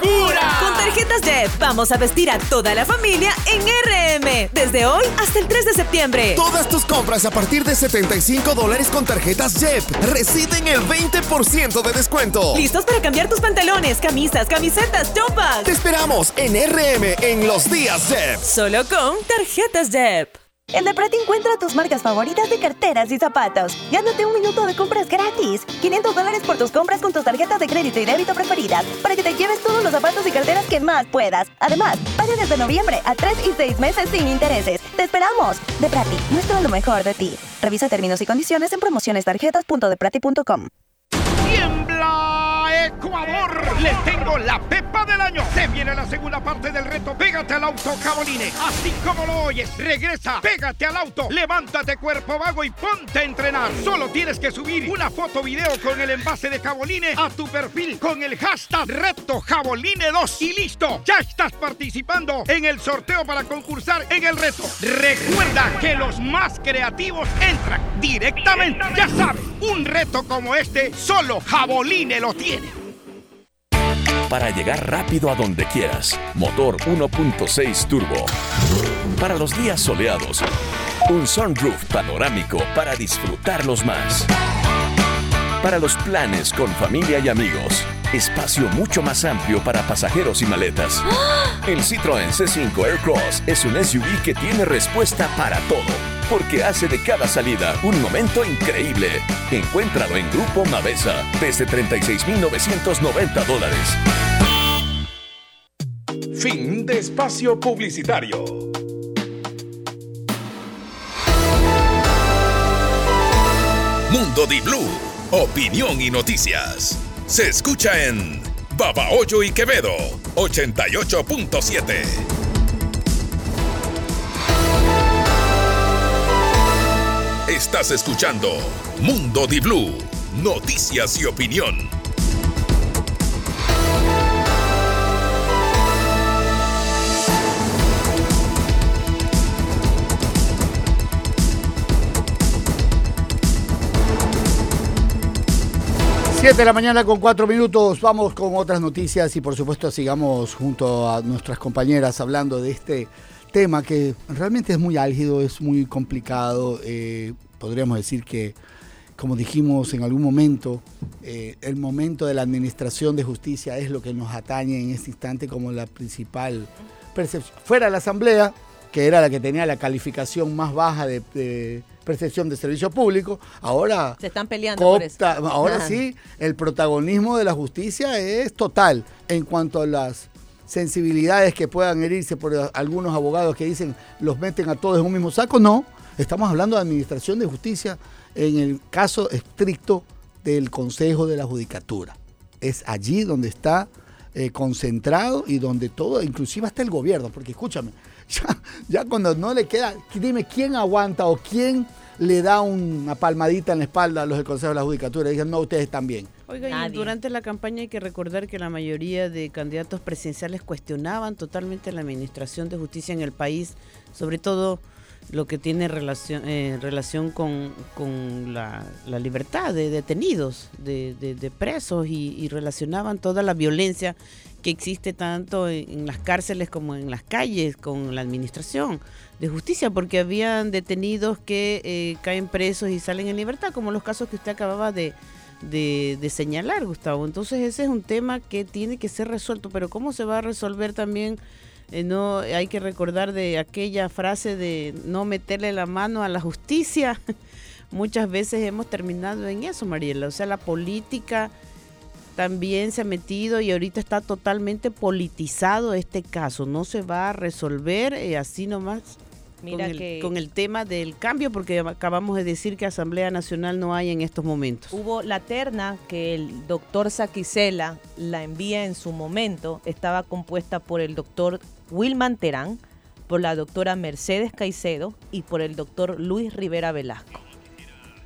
Con tarjetas Jeff vamos a vestir a toda la familia en RM. Desde hoy hasta el 3 de septiembre. Todas tus compras a partir de 75 dólares con tarjetas Jeff reciben el 20% de descuento. ¿Listos para cambiar tus pantalones, camisas, camisetas, chopas? Te esperamos en RM en los días Jeff. Solo con tarjetas Jeff. En Deprati encuentra tus marcas favoritas de carteras y zapatos. Gánate un minuto de compras gratis. 500 dólares por tus compras con tus tarjetas de crédito y débito preferidas para que te lleves todos los zapatos y carteras que más puedas. Además, paga desde noviembre a 3 y 6 meses sin intereses. ¡Te esperamos! Deprati, muestra lo mejor de ti. Revisa términos y condiciones en promocionestarjetas.deprati.com. ¡Tiembla Ecuador! Les tengo la pepa del año. Se viene la segunda parte del reto Pégate al auto Caboline. Así como lo oyes, regresa, pégate al auto, levántate cuerpo vago y ponte a entrenar. Solo tienes que subir una foto video con el envase de Caboline a tu perfil con el hashtag reto Jaboline 2 y listo. Ya estás participando en el sorteo para concursar en el reto. Recuerda que los más creativos entran directamente. Ya sabes, un reto como este solo Jaboline lo tiene. Para llegar rápido a donde quieras. Motor 1.6 turbo. Para los días soleados, un sunroof panorámico para disfrutarlos más. Para los planes con familia y amigos, espacio mucho más amplio para pasajeros y maletas. El Citroën C5 Aircross es un SUV que tiene respuesta para todo, porque hace de cada salida un momento increíble. Encuéntralo en Grupo Mavesa desde 36.990 dólares. Fin de espacio publicitario. Mundo Di Blue, opinión y noticias. Se escucha en Babahoyo y Quevedo, 88.7. Estás escuchando Mundo Di Blue, noticias y opinión. 7 de la mañana con 4 minutos, vamos con otras noticias y por supuesto sigamos junto a nuestras compañeras hablando de este tema que realmente es muy álgido, es muy complicado, eh, podríamos decir que como dijimos en algún momento, eh, el momento de la administración de justicia es lo que nos atañe en este instante como la principal percepción. Fuera la Asamblea, que era la que tenía la calificación más baja de percepción de servicio público, ahora Se están peleando por eso. ahora Ajá. sí, el protagonismo de la justicia es total en cuanto a las sensibilidades que puedan herirse por algunos abogados que dicen los meten a todos en un mismo saco. No, estamos hablando de administración de justicia en el caso estricto del Consejo de la Judicatura. Es allí donde está eh, concentrado y donde todo, inclusive hasta el gobierno, porque escúchame, ya, ya cuando no le queda, dime quién aguanta o quién le da una palmadita en la espalda a los del Consejo de la Judicatura dicen, no, ustedes también. Oiga, y durante la campaña hay que recordar que la mayoría de candidatos presidenciales cuestionaban totalmente la administración de justicia en el país, sobre todo lo que tiene relación, eh, relación con, con la, la libertad de detenidos, de, de- de presos, y, y relacionaban toda la violencia que existe tanto en, las cárceles como en las calles con la administración de justicia, porque habían detenidos que eh, caen presos y salen en libertad, como los casos que usted acababa de, de, de señalar, Gustavo. Entonces ese es un tema que tiene que ser resuelto, pero ¿cómo se va a resolver también? Eh, no hay que recordar de aquella frase de no meterle la mano a la justicia. (laughs) Muchas veces hemos terminado en eso, Mariela. O sea, la política también se ha metido y ahorita está totalmente politizado este caso. No se va a resolver eh, así nomás Mira con, el, que- con el tema del cambio, porque acabamos de decir que Asamblea Nacional no hay en estos momentos. Hubo la terna que el doctor Saquicela la envía en su momento, estaba compuesta por el doctor Wilman Terán, por la doctora Mercedes Caicedo y por el doctor Luis Rivera Velasco.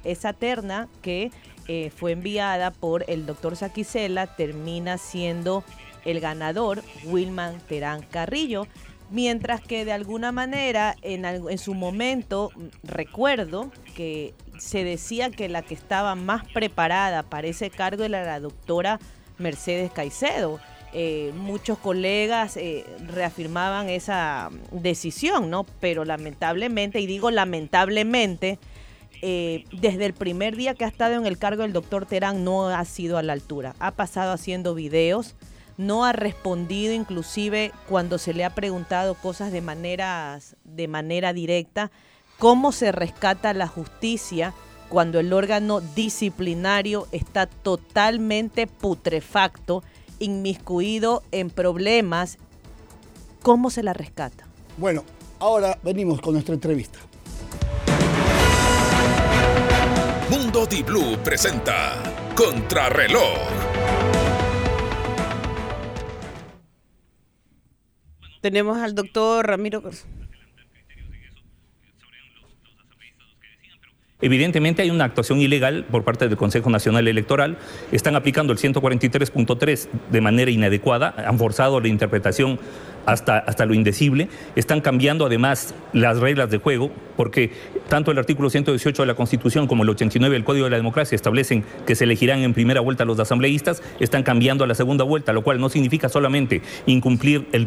Esa terna que eh, fue enviada por el doctor Saquicela termina siendo el ganador Wilman Terán Carrillo, mientras que de alguna manera en, su momento mm, recuerdo que se decía que la que estaba más preparada para ese cargo era la doctora Mercedes Caicedo. Eh, muchos colegas eh, reafirmaban esa mm, decisión, ¿no? Pero lamentablemente, y digo lamentablemente, eh, desde el primer día que ha estado en el cargo el doctor Terán no ha sido a la altura. Ha pasado haciendo videos, no ha respondido inclusive cuando se le ha preguntado cosas de, maneras, de manera directa. ¿Cómo se rescata la justicia cuando el órgano disciplinario está totalmente putrefacto, inmiscuido en problemas? ¿Cómo se la rescata? Bueno, ahora venimos con nuestra entrevista. Mundo Di Blue presenta Contrarreloj. Tenemos al doctor Ramiro. Evidentemente hay una actuación ilegal por parte del Consejo Nacional Electoral. Están aplicando el 143.3 de manera inadecuada, han forzado la interpretación hasta, hasta lo indecible. Están cambiando además las reglas de juego, porque tanto el artículo 118 de la Constitución como el 89 del Código de la Democracia establecen que se elegirán en primera vuelta los asambleístas, están cambiando a la segunda vuelta, lo cual no significa solamente incumplir eh,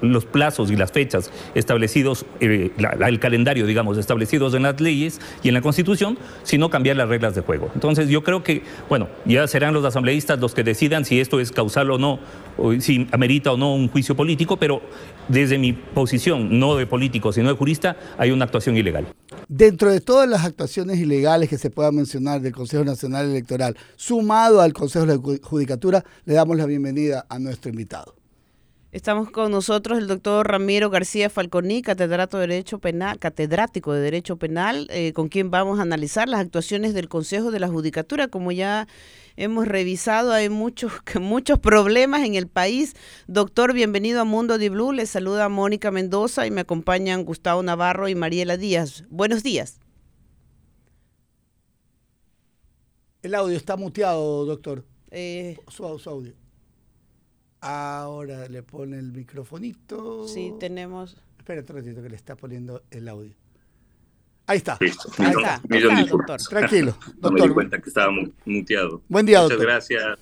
los plazos y las fechas establecidos, eh, el calendario, digamos, establecidos en las leyes y en la Constitución, sino cambiar las reglas de juego. Entonces yo creo que, bueno, ya serán los asambleístas los que decidan si esto es causal o no, si amerita o no un juicio político, pero desde mi posición, no de político, sino de jurista, hay una actuación ilegal. Dentro de todas las actuaciones ilegales que se puedan mencionar del Consejo Nacional Electoral, sumado al Consejo de la Ju- Judicatura, le damos la bienvenida a nuestro invitado. Estamos con nosotros el doctor Ramiro García Falconi, catedrático de Derecho Penal, catedrático de Derecho Penal, eh, con quien vamos a analizar las actuaciones del Consejo de la Judicatura. Como ya hemos revisado, hay muchos, (laughs) muchos problemas en el país. Doctor, bienvenido a Mundo Di Blue. Les saluda Mónica Mendoza y me acompañan Gustavo Navarro y Mariela Díaz. Buenos días. El audio está muteado, doctor. Eh, Su, su audio. Ahora le pone el microfonito. sí, tenemos... Espera un ratito que le está poniendo el audio. Ahí está. Listo. Ahí está. millón Ahí está, disculpas. doctor. Tranquilo, (laughs) No me di cuenta que estaba mu- muteado. Buen día, Muchas doctor. gracias,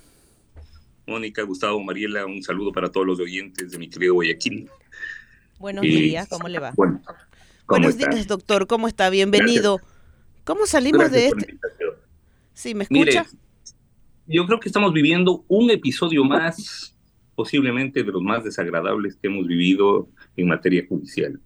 Mónica, Gustavo, Mariela. Un saludo para todos los oyentes de mi querido Guayaquil. Buenos Y- días, ¿cómo le va? Bueno, ¿cómo Buenos está? días, doctor. ¿Cómo está? Bienvenido. ¿Cómo salimos Gracias de este? Sí, ¿me Mire, escucha? yo creo que estamos viviendo un episodio más, posiblemente de los más desagradables que hemos vivido en materia judicial,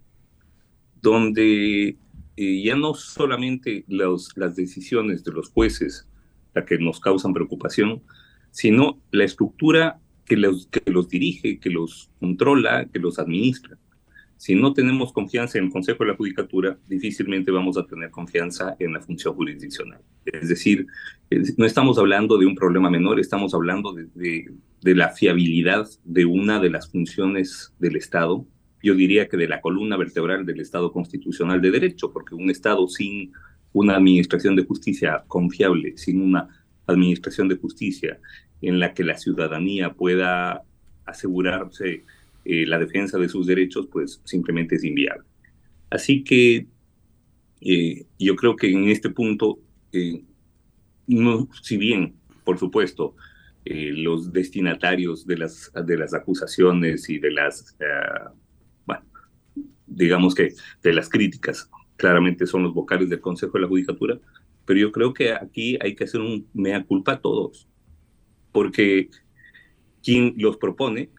donde eh, ya no solamente los- las decisiones de los jueces las que nos causan preocupación, sino la estructura que los, que los dirige, que los controla, que los administra. Si no tenemos confianza en el Consejo de la Judicatura, difícilmente vamos a tener confianza en la función jurisdiccional. Es decir, no estamos hablando de un problema menor, estamos hablando de- de la fiabilidad de una de las funciones del Estado, yo diría que de la columna vertebral del Estado constitucional de derecho, porque un Estado sin una administración de justicia confiable, sin una administración de justicia en la que la ciudadanía pueda asegurarse eh, la defensa de sus derechos, pues simplemente es inviable. Así que eh, yo creo que en este punto, eh, no, si bien, por supuesto, los destinatarios de las, de las acusaciones y de las, bueno, digamos que de las críticas, claramente son los vocales del Consejo de la Judicatura, pero yo creo que aquí hay que hacer un mea culpa a todos, porque quien los propone,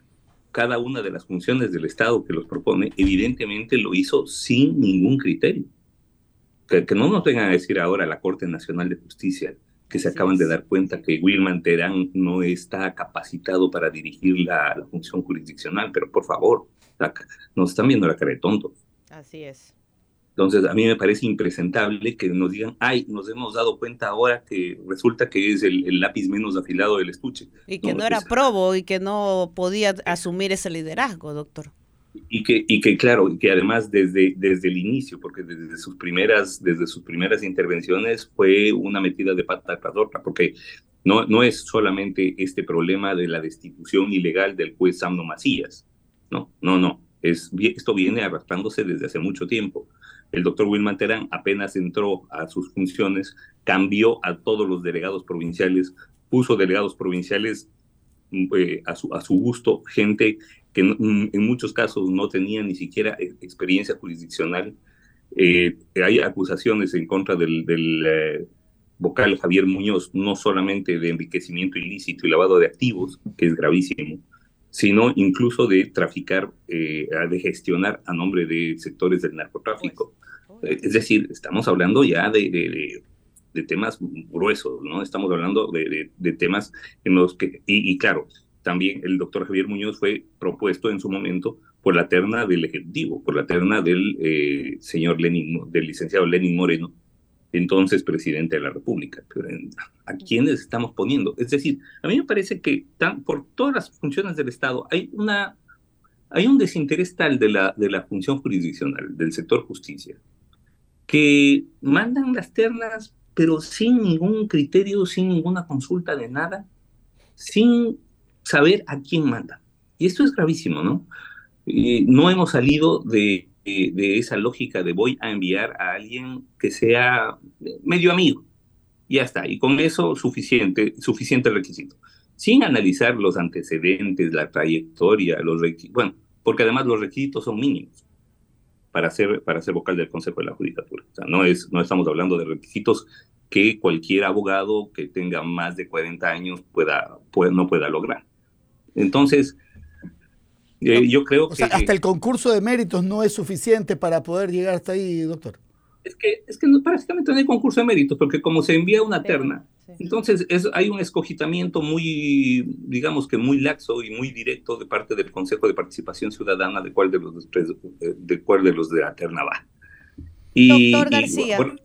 cada una de las funciones del Estado que los propone, evidentemente lo hizo sin ningún criterio. Que, que no nos vengan a decir ahora la Corte Nacional de Justicia que se acaban de dar cuenta que Wilman Terán no está capacitado para dirigir la, la función jurisdiccional, pero por favor, la- nos están viendo la cara de tontos. Así es. Entonces, a mí me parece impresentable que nos digan, ay, nos hemos dado cuenta ahora que resulta que es el, el lápiz menos afilado del estuche. Y que No, no era es- probo y que no podía asumir ese liderazgo, doctor. y que, y que claro, y que además desde, desde el inicio, porque desde sus primeras, desde sus primeras intervenciones fue una metida de pata tras otra, porque no, no es solamente este problema de la destitución ilegal del juez Samno Macías, no, no, no, esto viene arrastrándose desde hace mucho tiempo. El doctor Wilman Terán apenas entró a sus funciones, cambió a todos los delegados provinciales, puso delegados provinciales mm, eh, a, su, a su gusto, gente que mm, en muchos casos no tenía ni siquiera eh, experiencia jurisdiccional. Eh, hay acusaciones en contra del, del, eh, vocal Javier Muñoz, no solamente de enriquecimiento ilícito y lavado de activos, que es gravísimo, sino incluso de traficar, eh, de gestionar a nombre de sectores del narcotráfico. Eh, Es decir, estamos hablando ya de, de- de- de temas gruesos, ¿no? Estamos hablando de, de- de temas en los que, y, y claro, también el doctor Javier Muñoz fue propuesto en su momento por la terna del Ejecutivo, por la terna del eh, señor Lenin, del licenciado Lenin Moreno, entonces presidente de la República. Pero, ¿A quiénes estamos poniendo? Es decir, a mí me parece que tan, por todas las funciones del Estado hay una hay un desinterés tal de la, de la función jurisdiccional, del sector justicia, que mandan las ternas, pero sin ningún criterio, sin ninguna consulta de nada, sin saber a quién manda. Y esto es gravísimo, ¿no? Eh, no hemos salido de, de- esa lógica de voy a enviar a alguien que sea medio amigo. Ya está, y con eso suficiente, suficiente requisito. Sin analizar los antecedentes, la trayectoria, los requisitos, bueno, porque además los requisitos son mínimos para ser, para ser vocal del Consejo de la Judicatura. O sea, no, es, no estamos hablando de requisitos que cualquier abogado que tenga más de 40 años pueda- no pueda lograr. Entonces, eh, yo creo O que... sea, hasta el concurso de méritos no es suficiente para poder llegar hasta ahí, doctor. Es que, es que no- prácticamente no hay concurso de méritos, porque como se envía una terna, entonces es, hay un escogitamiento muy, digamos que muy laxo y muy directo de parte del Consejo de Participación Ciudadana de cuál de los, tres- eh, de, cuál de los de la terna va. Y- Doctor y, García. bueno,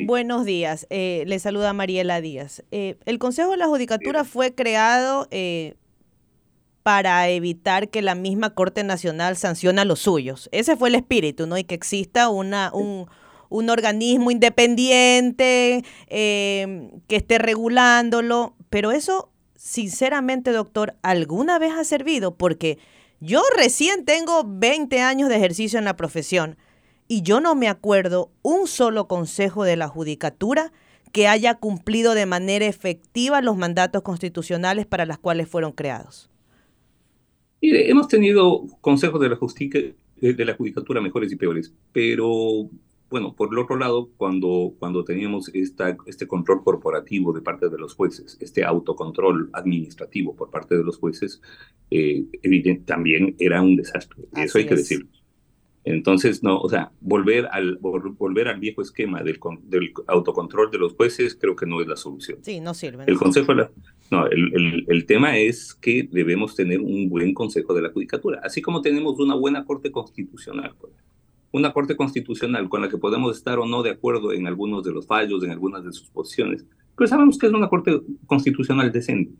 Buenos días, eh, le saluda Mariela Díaz. Eh, el Consejo de la Judicatura fue creado eh, para evitar que la misma Corte Nacional sancione a los suyos. Ese fue el espíritu, ¿no? Y que exista una, un, un organismo independiente eh, que esté regulándolo. Pero eso, sinceramente, doctor, ¿alguna vez ha servido? Porque yo recién tengo 20 años de ejercicio en la profesión y yo no me acuerdo un solo consejo de la Judicatura que haya cumplido de manera efectiva los mandatos constitucionales para los cuales fueron creados. Mire, hemos tenido consejos de la, justicia, de la Judicatura mejores y peores, pero bueno, por el otro lado, cuando, cuando teníamos esta, este control corporativo de parte de los jueces, este autocontrol administrativo por parte de los jueces, eh, evidente, también era un desastre. Eso hay que decirlo. Entonces, no, o sea, volver al, volver al viejo esquema del, del autocontrol de los jueces creo que no es la solución. Sí, no sirve. el consejo, no, el, el, el, tema es que debemos tener un buen consejo de la judicatura, así como tenemos una buena corte constitucional. Pues una Corte Constitucional con la que podemos estar o no de acuerdo en algunos de los fallos, en algunas de sus posiciones, pero sabemos que es una Corte Constitucional decente,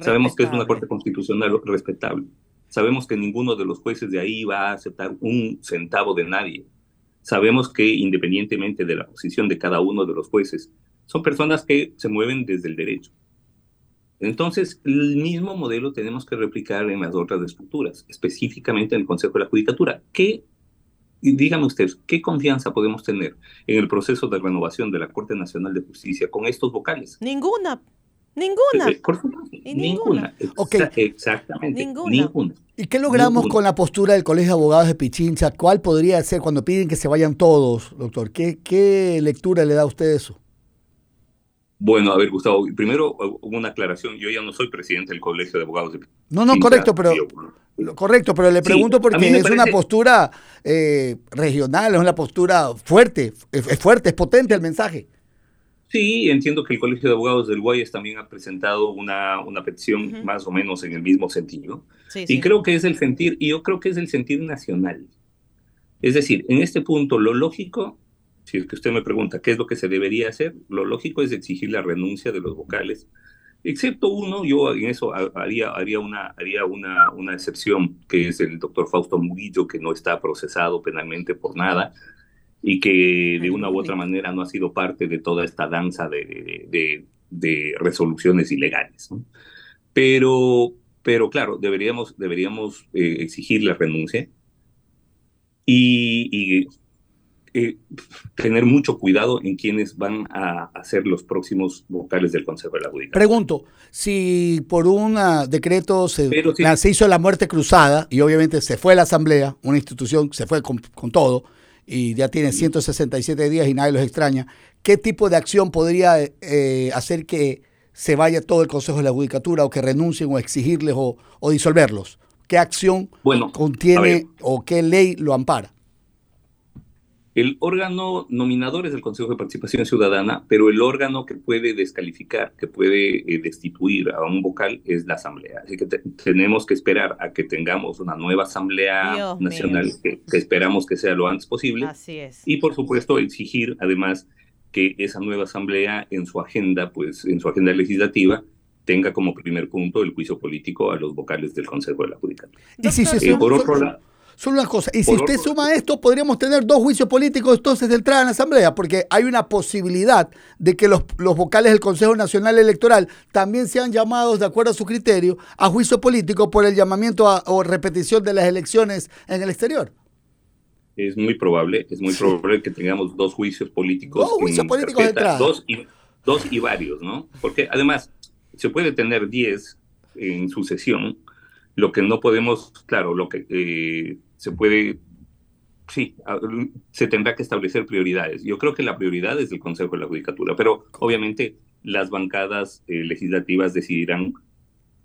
sabemos que es una Corte Constitucional respetable, sabemos que ninguno de los jueces de ahí va a aceptar un centavo de nadie, sabemos que independientemente de la posición de cada uno de los jueces, son personas que se mueven desde el derecho. Entonces, el mismo modelo tenemos que replicar en las otras estructuras, específicamente en el Consejo de la Judicatura, que dígame usted, ¿qué confianza podemos tener en el proceso de renovación de la Corte Nacional de Justicia con estos vocales? Ninguna. Ninguna. Eh, ninguna. exactamente. Ninguna. ¿Y qué logramos con la postura del Colegio de Abogados de Pichincha? ¿Cuál podría ser cuando piden que se vayan todos, doctor? ¿Qué, qué lectura le da a usted eso? Bueno, a ver, Gustavo, primero una aclaración. Yo ya no soy presidente del Colegio de Abogados de. No, no, correcto, pero... Correcto, pero le pregunto porque es una postura eh, regional, es una postura fuerte, es, fuerte, es potente el mensaje. Sí, entiendo que el Colegio de Abogados del Guayas también ha presentado una, una petición más o menos en el mismo sentido. y creo que es el sentir, y yo creo que es el sentir nacional. Es decir, en este punto lo lógico, si es que usted me pregunta qué es lo que se debería hacer, lo lógico es exigir la renuncia de los vocales excepto uno, yo en eso haría, haría, una, haría una, una excepción, que es el doctor Fausto Murillo, que no está procesado penalmente por nada y que de una u otra manera no ha sido parte de toda esta danza de, resoluciones ilegales. Pero, pero claro, deberíamos, deberíamos eh, exigir la renuncia y eh, tener mucho cuidado en quienes van a, ser los próximos vocales del Consejo de la Judicatura. Pregunto, si por un decreto se, se, hizo la muerte cruzada y obviamente se fue la Asamblea, una institución se fue con, todo y ya tiene 167 días y nadie los extraña, ¿qué tipo de acción podría eh, hacer que se vaya todo el Consejo de la Judicatura o que renuncien o exigirles o, disolverlos? ¿Qué acción contiene o qué ley lo ampara? El órgano nominador es el Consejo de Participación Ciudadana, pero el órgano que puede descalificar, que puede eh, destituir a un vocal es la Asamblea. Así que tenemos que esperar a que tengamos una nueva Asamblea Nacional, que, esperamos que sea lo antes posible. Así es. Y por supuesto exigir además que esa nueva Asamblea en su agenda, pues en su agenda legislativa, tenga como primer punto el juicio político a los vocales del Consejo de la Judicatura. Y si eh, por otro lado Solo una cosa. Y si usted suma esto, podríamos tener dos juicios políticos entonces de entrada en la Asamblea, porque hay una posibilidad de que los, los vocales del Consejo Nacional Electoral también sean llamados, de acuerdo a su criterio, a juicio político por el llamamiento o repetición de las elecciones en el exterior. Es muy probable, es muy probable que tengamos dos juicios políticos. Dos juicios políticos de entrada. Dos y, dos y varios, ¿no? Porque además se puede tener diez en sucesión lo que no podemos, claro, lo que eh, se puede, sí, se tendrá que establecer prioridades. Yo creo que la prioridad es el Consejo de la Judicatura, pero obviamente las bancadas eh, legislativas decidirán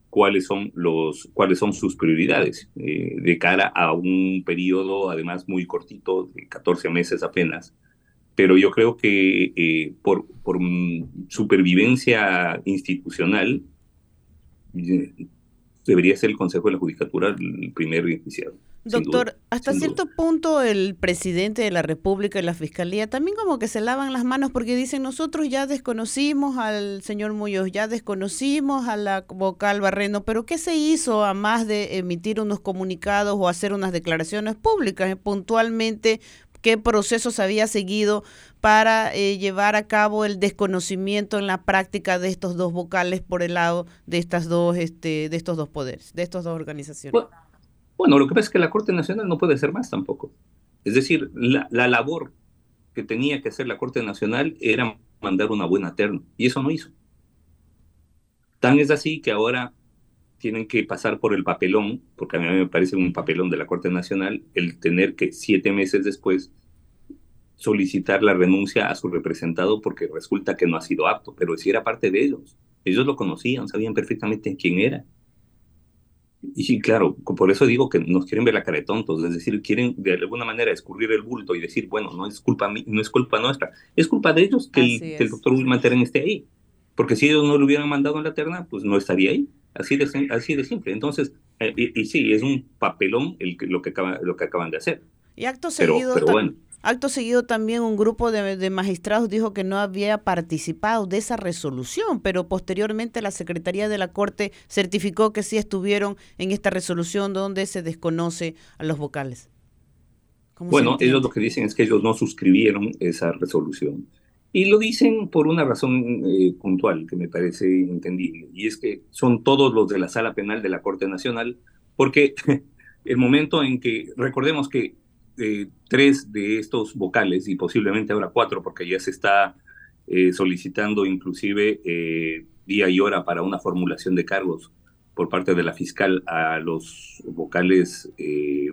cuáles son los cuáles son sus prioridades eh, de cara a un periodo además muy cortito de 14 meses apenas pero yo creo que por, por supervivencia institucional debería ser el Consejo de la Judicatura el primer beneficiado. Doctor, hasta cierto punto el presidente de la República y la Fiscalía también como que se lavan las manos porque dicen nosotros ya desconocimos al señor Muñoz, ya desconocimos a la vocal Barreno, pero ¿qué se hizo a más de emitir unos comunicados o hacer unas declaraciones públicas puntualmente? ¿Qué procesos había seguido para eh, llevar a cabo el desconocimiento en la práctica de estos dos vocales por el lado de estas dos, este, de estos dos poderes, de estas dos organizaciones. Bueno, lo que pasa es que la Corte Nacional no puede hacer más tampoco. Es decir, la, la labor que tenía que hacer la Corte Nacional era mandar una buena terna, y eso no hizo. Tan es así que ahora tienen que pasar por el papelón, porque a mí me parece un papelón de la Corte Nacional, el tener que siete meses después solicitar la renuncia a su representado porque resulta que no ha sido apto, pero si era parte de ellos. Ellos lo conocían, sabían perfectamente quién era. Y claro, por eso digo que nos quieren ver la cara de tontos, es decir, quieren de alguna manera escurrir el bulto y decir, bueno, no es culpa, no es culpa nuestra, es culpa de ellos que, el, que el, doctor Wilman Terán esté ahí. Porque si ellos no lo hubieran mandado en la terna, pues no estaría ahí. Así de, así de simple. Entonces, eh, y, y, sí, es un papelón el, lo, que acaba, lo que acaban de hacer. Y acto pero, seguido, pero bueno. acto seguido también un grupo de, de, magistrados dijo que no había participado de esa resolución, pero posteriormente la Secretaría de la Corte certificó que sí estuvieron en esta resolución donde se desconoce a los vocales. Bueno, ellos lo que dicen es que ellos no suscribieron esa resolución. Y lo dicen por una razón eh, puntual que me parece entendible, y es que son todos los de la sala penal de la Corte Nacional, porque (laughs) el momento en que, recordemos que eh, tres de estos vocales, y posiblemente ahora cuatro, porque ya se está eh, solicitando inclusive eh, día y hora para una formulación de cargos por parte de la fiscal a los vocales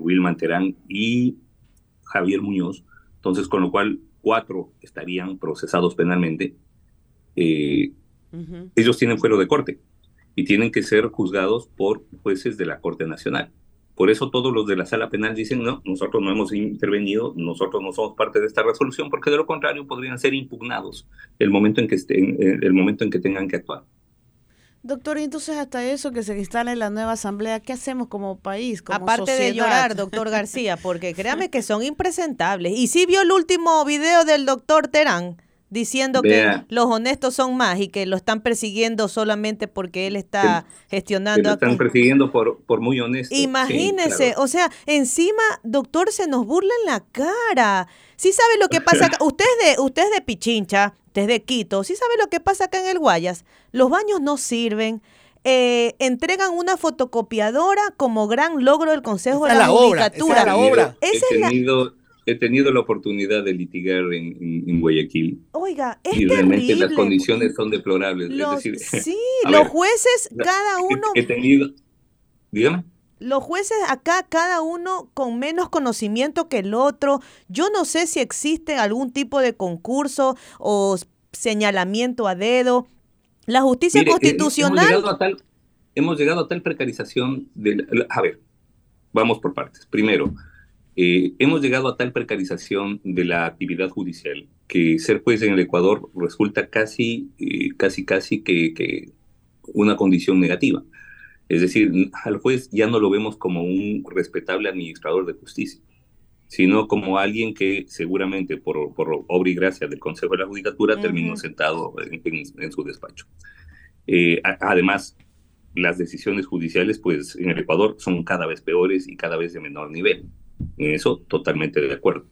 Wilman Terán y Javier Muñoz, entonces con lo cual cuatro estarían procesados penalmente, eh, uh -huh. ellos tienen fuero de corte y tienen que ser juzgados por jueces de la Corte Nacional. Por eso todos los de la sala penal dicen, no, nosotros no hemos intervenido, nosotros no somos parte de esta resolución, porque de lo contrario podrían ser impugnados el momento en que, estén, el momento en que tengan que actuar. Doctor, entonces hasta eso que se instale la nueva asamblea, ¿qué hacemos como país? Como Aparte sociedad? de llorar, doctor García, porque créame que son impresentables. Y sí vio el último video del doctor Terán diciendo Vea. que los honestos son más y que lo están persiguiendo solamente porque él está Que gestionando. lo están persiguiendo por, por muy honesto. Imagínese, Sí, claro. o sea, encima, doctor, se nos burla en la cara. Sí sabe lo que pasa acá. (laughs) Usted es de, usted es de Pichincha, usted es de Quito. Sí sabe lo que pasa acá en el Guayas. Los baños no sirven. eh, entregan una fotocopiadora como gran logro del Consejo Esa de la, Judicatura. esa la obra. He Esa es la- tenido, he tenido la oportunidad de litigar en, en- en Guayaquil Oiga, es y realmente las condiciones son deplorables. Los- es decir, (laughs) sí, los ver, jueces, cada he- uno, He, tenido, dígame. Los jueces acá, cada uno con menos conocimiento que el otro. Yo no sé si existe algún tipo de concurso o señalamiento a dedo. La justicia Mire, eh, constitucional. Hemos llegado, a tal, hemos llegado a tal precarización del... A ver, vamos por partes. Primero, eh, hemos llegado a tal precarización de la actividad judicial que ser juez en el Ecuador resulta casi, eh, casi, casi que, que una condición negativa. Es decir, al juez ya no lo vemos como un respetable administrador de justicia, sino como alguien que seguramente por, por obra y gracia del Consejo de la Judicatura terminó sentado en, en- en su despacho. Eh, a- además, las decisiones judiciales, pues en el Ecuador son cada vez peores y cada vez de menor nivel. En eso totalmente de acuerdo.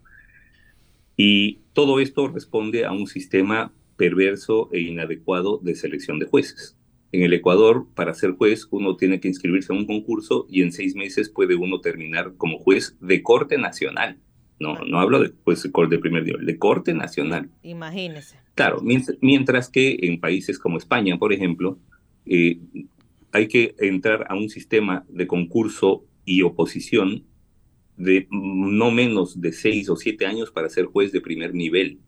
Y todo esto responde a un sistema perverso e inadecuado de selección de jueces. En el Ecuador, para ser juez, uno tiene que inscribirse a un concurso y en seis meses puede uno terminar como juez de corte nacional. No, no hablo de juez de corte de primer nivel, de corte nacional. Imagínese. Claro, mient- mientras que en países como España, por ejemplo, eh, hay que entrar a un sistema de concurso y oposición de no menos de seis o siete años para ser juez de primer nivel.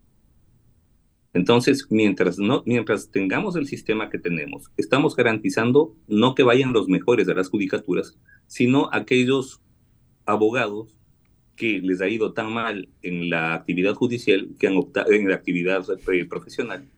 Entonces, mientras, no, mientras tengamos el sistema que tenemos, estamos garantizando no que vayan los mejores a las judicaturas, sino aquellos abogados que les ha ido tan mal en la actividad judicial, que han optado, en la actividad eh, profesional,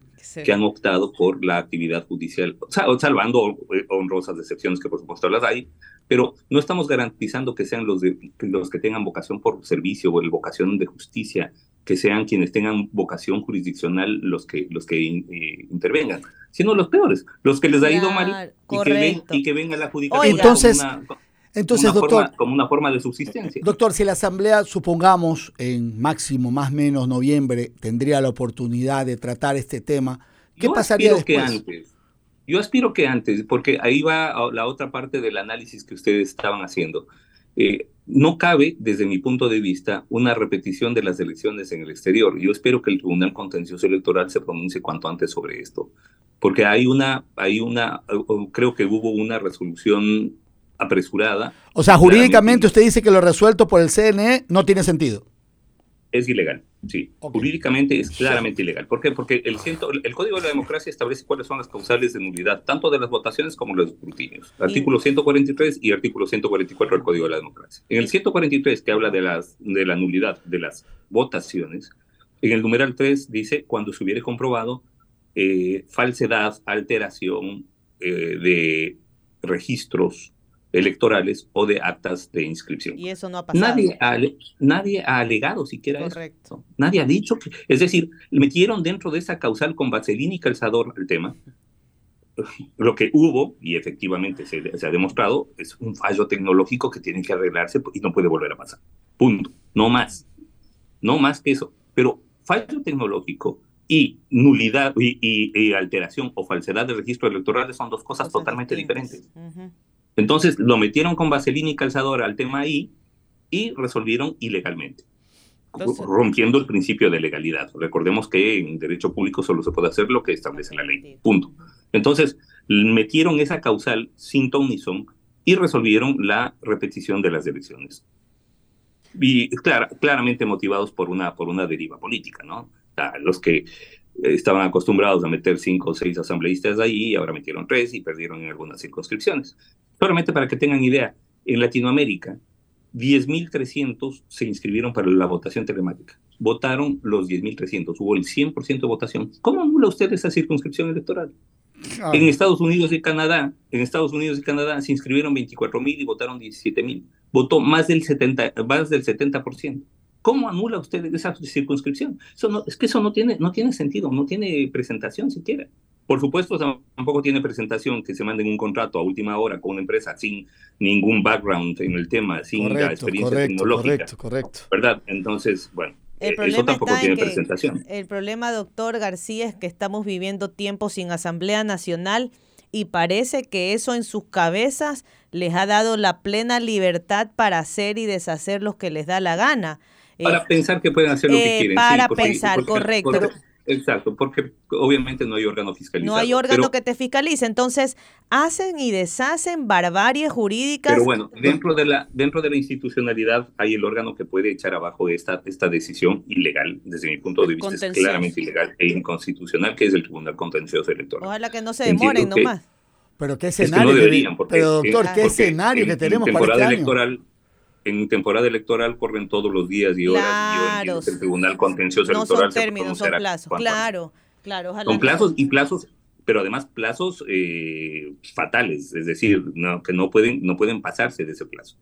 que han optado por la actividad judicial, sal- salvando eh, honrosas excepciones que por supuesto las hay, pero no estamos garantizando que sean los, de- los que tengan vocación por servicio o vocación de justicia, que sean quienes tengan vocación jurisdiccional los que, los que eh, intervengan, sino los peores, los que les ha ido mal y que, ven, correcto. y que ven a la judicatura Entonces, como, una, entonces, una doctor, forma, como una forma de subsistencia. Doctor, si la Asamblea, supongamos, en máximo, más o menos noviembre, tendría la oportunidad de tratar este tema, ¿qué Yo pasaría después? que antes. Yo aspiro que antes, porque ahí va a- la otra parte del análisis que ustedes estaban haciendo. Eh, no cabe, desde mi punto de vista, una repetición de las elecciones en el exterior. Yo espero que el Tribunal Contencioso Electoral se pronuncie cuanto antes sobre esto, porque hay una, hay una, creo que hubo una resolución apresurada. O sea, jurídicamente usted dice que lo resuelto por el CNE no tiene sentido. Es ilegal, sí. Jurídicamente es claramente ilegal. ¿Por qué? Porque el, ciento, el Código de la Democracia establece cuáles son las causales de nulidad, tanto de las votaciones como de los escrutinios. Artículo 143 y artículo 144 del Código de la Democracia. En el 143, que habla de, las, de la nulidad de las votaciones, en el numeral 3 dice cuando se hubiere comprobado eh, falsedad, alteración eh, de registros electorales o de actas de inscripción. Y eso no ha pasado. Nadie ha, nadie ha alegado siquiera Correcto. Nadie ha dicho que, es decir, metieron dentro de esa causal con vaselina y calzador el tema. Lo que hubo, y efectivamente se, se ha demostrado, es un fallo tecnológico que tiene que arreglarse y no puede volver a pasar. Punto. No más. No más que eso. Pero fallo tecnológico y nulidad y, alteración o falsedad de registro electoral son dos cosas totalmente diferentes. Entonces lo metieron con vaselina y calzador al tema ahí y resolvieron ilegalmente, rompiendo el principio de legalidad. Recordemos que en derecho público solo se puede hacer lo que establece la ley. Punto. Entonces metieron esa causal sin ton ni son y resolvieron la repetición de las elecciones. Y claramente motivados por una, por una deriva política, ¿no? los que estaban acostumbrados a meter cinco o seis asambleístas ahí, ahora metieron tres y perdieron en algunas circunscripciones. Solamente para que tengan idea, en Latinoamérica, 10.300 se inscribieron para la votación telemática. Votaron los 10.300, hubo el 100% de votación. ¿Cómo anula usted esa circunscripción electoral? En Estados Unidos y Canadá, en Estados Unidos y Canadá se inscribieron 24.000 y votaron 17.000. Votó más del 70, más del 70%. ¿Cómo anula usted esa circunscripción? Eso no, es que eso no tiene, no tiene sentido, no tiene presentación siquiera. Por supuesto, tampoco tiene presentación que se manden un contrato a última hora con una empresa sin ningún background en el tema, sin la experiencia tecnológica. Correcto, correcto. ¿Verdad? Entonces, bueno, el eh, eso tampoco tiene presentación. El problema, doctor García, es que estamos viviendo tiempo sin Asamblea Nacional y parece que eso en sus cabezas les ha dado la plena libertad para hacer y deshacer lo que les da la gana. Para eh, pensar que pueden hacer lo que eh, quieren. Para pensar, correcto. Exacto, porque obviamente no hay órgano fiscalizado. No hay órgano que te fiscalice, entonces hacen y deshacen barbaries jurídicas. Pero bueno, dentro de la dentro de la institucionalidad hay el órgano que puede echar abajo esta esta decisión ilegal, desde mi punto de vista es claramente ilegal e inconstitucional, que es el Tribunal Contencioso Electoral. Ojalá que no se demoren nomás. Pero qué escenario, pero doctor, qué escenario que tenemos para este electoral, en temporada electoral corren todos los días y horas. Claro. Y el Tribunal Contencioso no Electoral. Son términos, son plazos. Claro, claro. son plazos y plazos, pero además plazos eh, fatales, es decir, no, que no pueden, no pueden pasarse de ese plazo.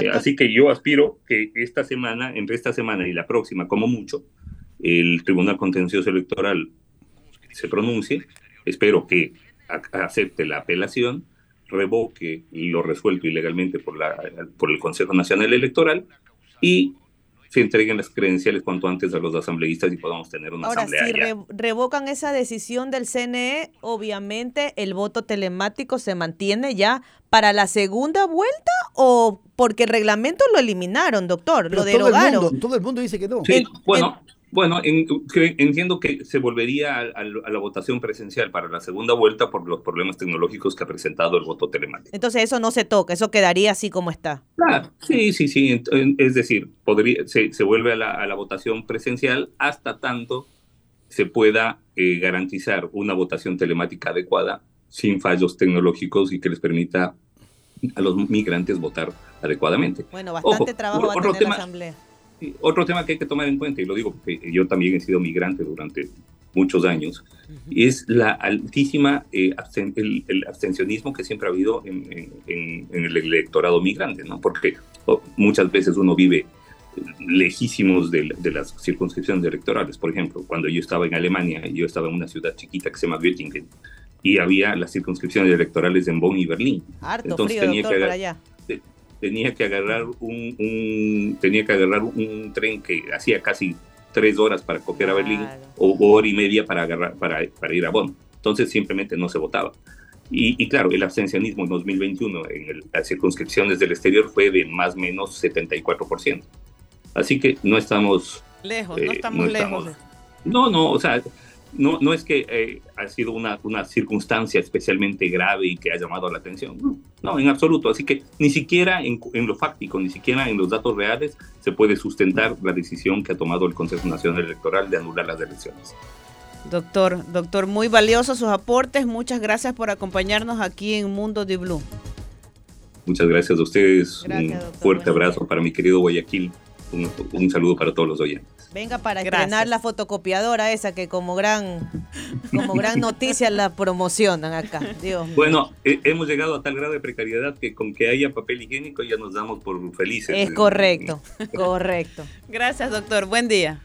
Eh, así que yo aspiro que esta semana, entre esta semana y la próxima, como mucho, el Tribunal Contencioso Electoral se pronuncie. Espero que acepte la apelación revoque lo resuelto ilegalmente por, la, por el Consejo Nacional Electoral y se entreguen las credenciales cuanto antes a los asambleístas y podamos tener una Ahora, asamblea. si revocan esa decisión del CNE, obviamente el voto telemático se mantiene ya para la segunda vuelta o porque el reglamento lo eliminaron, doctor, lo derogaron. Todo el, mundo, todo el mundo dice que no. Sí, bueno, bueno, entiendo que se volvería a, la votación presencial para la segunda vuelta por los problemas tecnológicos que ha presentado el voto telemático. Entonces eso no se toca, eso quedaría así como está. Claro, sí, sí, sí. Es decir, podría, se, vuelve a la, votación presencial hasta tanto se pueda eh, garantizar una votación telemática adecuada sin fallos tecnológicos y que les permita a los migrantes votar adecuadamente. Bueno, bastante trabajo va a tener la Asamblea otro tema que hay que tomar en cuenta, y lo digo porque yo también he sido migrante durante muchos años, es la altísima, eh, el, abstencionismo que siempre ha habido en, el electorado migrante, ¿no? Porque muchas veces uno vive lejísimos de, las circunscripciones electorales. Por ejemplo, cuando yo estaba en Alemania, yo estaba en una ciudad chiquita que se llama Göttingen, y había las circunscripciones electorales en Bonn y Berlín. Harto Entonces frío, tenía doctor, que para allá tenía que agarrar un, tenía que agarrar un tren que hacía casi tres horas para copiar a Berlín o, hora y media para agarrar para, para ir a Bonn. Entonces simplemente no se votaba. Y, y claro, el abstencionismo en 2021 en el- las circunscripciones del exterior fue de más o menos 74%. Así que no estamos... Lejos, eh, no estamos lejos. estamos- no, no, o sea, no, no es que eh, ha sido una, una circunstancia especialmente grave y que ha llamado la atención. No, no, en absoluto. Así que ni siquiera en, en lo fáctico, ni siquiera en los datos reales se puede sustentar la decisión que ha tomado el Consejo Nacional Electoral de anular las elecciones. Doctor, doctor, muy valiosos sus aportes. Muchas gracias por acompañarnos aquí en Mundo de Blue. Muchas gracias a ustedes. Gracias, un doctor. fuerte abrazo para mi querido Guayaquil. Un, un saludo para todos los oyentes. Venga para Gracias. estrenar la fotocopiadora esa que como gran, como gran noticia la promocionan acá. Dios. Bueno, eh, hemos llegado a tal grado de precariedad que con que haya papel higiénico ya nos damos por felices. Es correcto, correcto. Gracias, doctor. Buen día.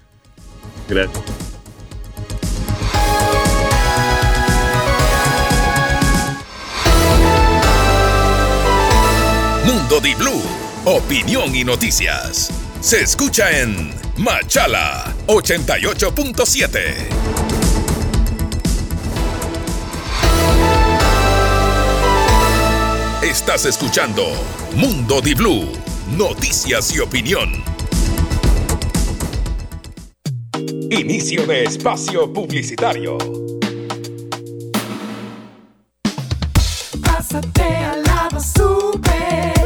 Gracias. Mundo Di Blue, opinión y noticias. Se escucha en Machala 88.7. Estás escuchando Mundo Di Blue, noticias y opinión. Inicio de espacio publicitario. Pásate al lado super.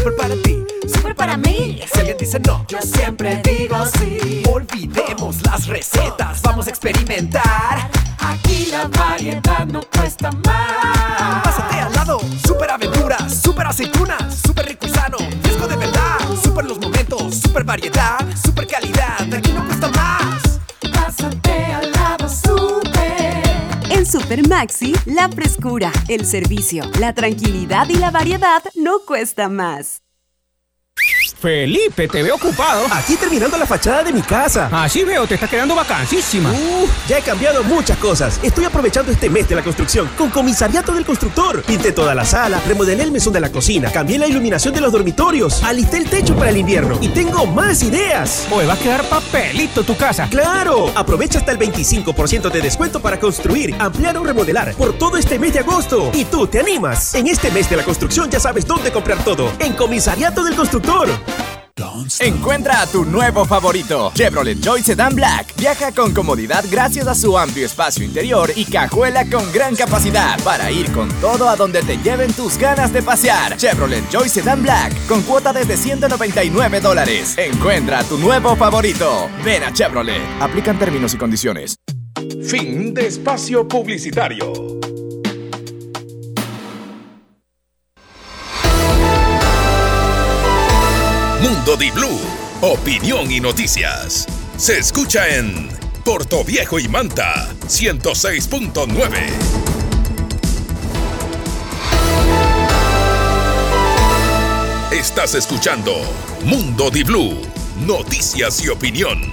Super para ti, super para mí. Si alguien dice no, yo siempre digo sí. Olvidemos las recetas, vamos a experimentar. Aquí la variedad no cuesta más. Pásate al lado, super aventuras, super aceitunas, super rico y sano, fresco de verdad. Super los momentos, super variedad, super calidad. Aquí no cuesta más. Pásate al lado. Super Maxi, la frescura, el servicio, la tranquilidad y la variedad no cuesta más. Felipe, te veo ocupado. Aquí terminando la fachada de mi casa. Así veo, te está quedando vacancísima. Uh, ya he cambiado muchas cosas. Estoy aprovechando este mes de la construcción con Comisariato del Constructor. Pinté toda la sala, remodelé el mesón de la cocina, cambié la iluminación de los dormitorios, alisté el techo para el invierno y tengo más ideas. Hoy va a quedar papelito tu casa. ¡Claro! Aprovecha hasta el 25% de descuento para construir, ampliar o remodelar por todo este mes de agosto. ¿Y tú te animas? En este mes de la construcción ya sabes dónde comprar todo. En Comisariato del Constructor. Encuentra a tu nuevo favorito, Chevrolet Joy Sedan Black. Viaja con comodidad gracias a su amplio espacio interior y cajuela con gran capacidad para ir con todo a donde te lleven tus ganas de pasear. Chevrolet Joy Sedan Black con cuota desde 199 dólares. Encuentra a tu nuevo favorito. Ven a Chevrolet. Aplican términos y condiciones. Fin de espacio publicitario. Mundo Di Blue, opinión y noticias. Se escucha en Puerto Viejo y Manta 106.9. Estás escuchando Mundo Di Blue, noticias y opinión.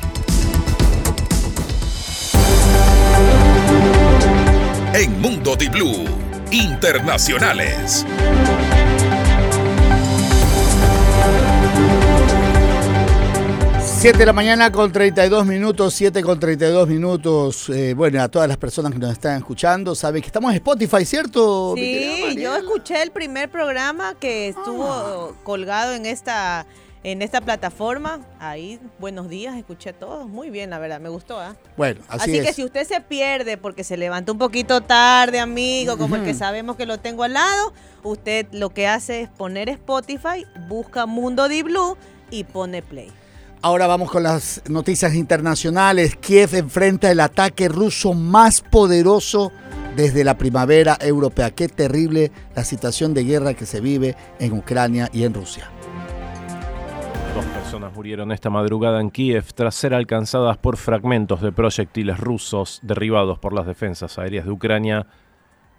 En Mundo Di Blue, internacionales. Siete de la mañana con 32 minutos, 7 con 32 minutos. Eh, bueno, a todas las personas que nos están escuchando, saben que estamos en Spotify, ¿cierto? Sí, yo escuché el primer programa que estuvo colgado en esta en esta plataforma. Ahí, buenos días, escuché todo. Muy bien, la verdad, me gustó. ¿ah? Bueno, así, Así, es. que si usted se pierde porque se levantó un poquito tarde, amigo, como el que sabemos que lo tengo al lado, usted lo que hace es poner Spotify, busca Mundo Di Blue y pone play. Ahora vamos con las noticias internacionales. Kiev enfrenta el ataque ruso más poderoso desde la primavera europea. Qué terrible la situación de guerra que se vive en Ucrania y en Rusia. Dos personas murieron esta madrugada en Kiev tras ser alcanzadas por fragmentos de proyectiles rusos derribados por las defensas aéreas de Ucrania.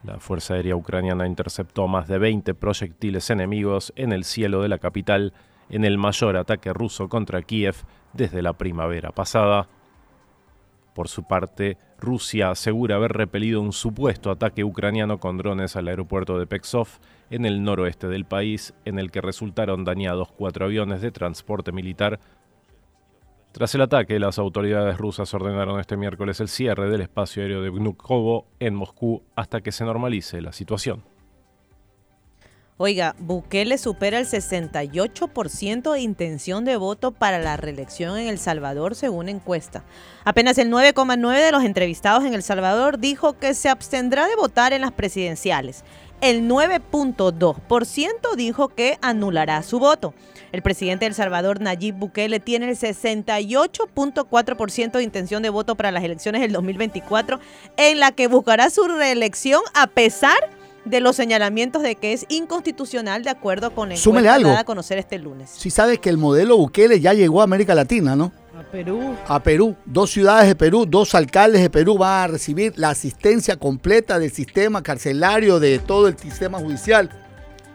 La Fuerza Aérea Ucraniana interceptó más de 20 proyectiles enemigos en el cielo de la capital en el mayor ataque ruso contra Kiev desde la primavera pasada. Por su parte, Rusia asegura haber repelido un supuesto ataque ucraniano con drones al aeropuerto de Pexov en el noroeste del país, en el que resultaron dañados cuatro aviones de transporte militar Tras el ataque, las autoridades rusas ordenaron este miércoles el cierre del espacio aéreo de Vnukovo en Moscú hasta que se normalice la situación. Oiga, Bukele supera el 68% de intención de voto para la reelección en El Salvador, según encuesta. Apenas el 9,9% de los entrevistados en El Salvador dijo que se abstendrá de votar en las presidenciales. El 9.2% dijo que anulará su voto. El presidente de Salvador, Nayib Bukele, tiene el 68.4% de intención de voto para las elecciones del 2024, en la que buscará su reelección a pesar de los señalamientos de que es inconstitucional de acuerdo con el Súmele algo. a conocer este lunes. Si sabes que el modelo Bukele ya llegó a América Latina, ¿no? A Perú. A Perú. Dos ciudades de Perú, dos alcaldes de Perú van a recibir la asistencia completa del sistema carcelario, de todo el sistema judicial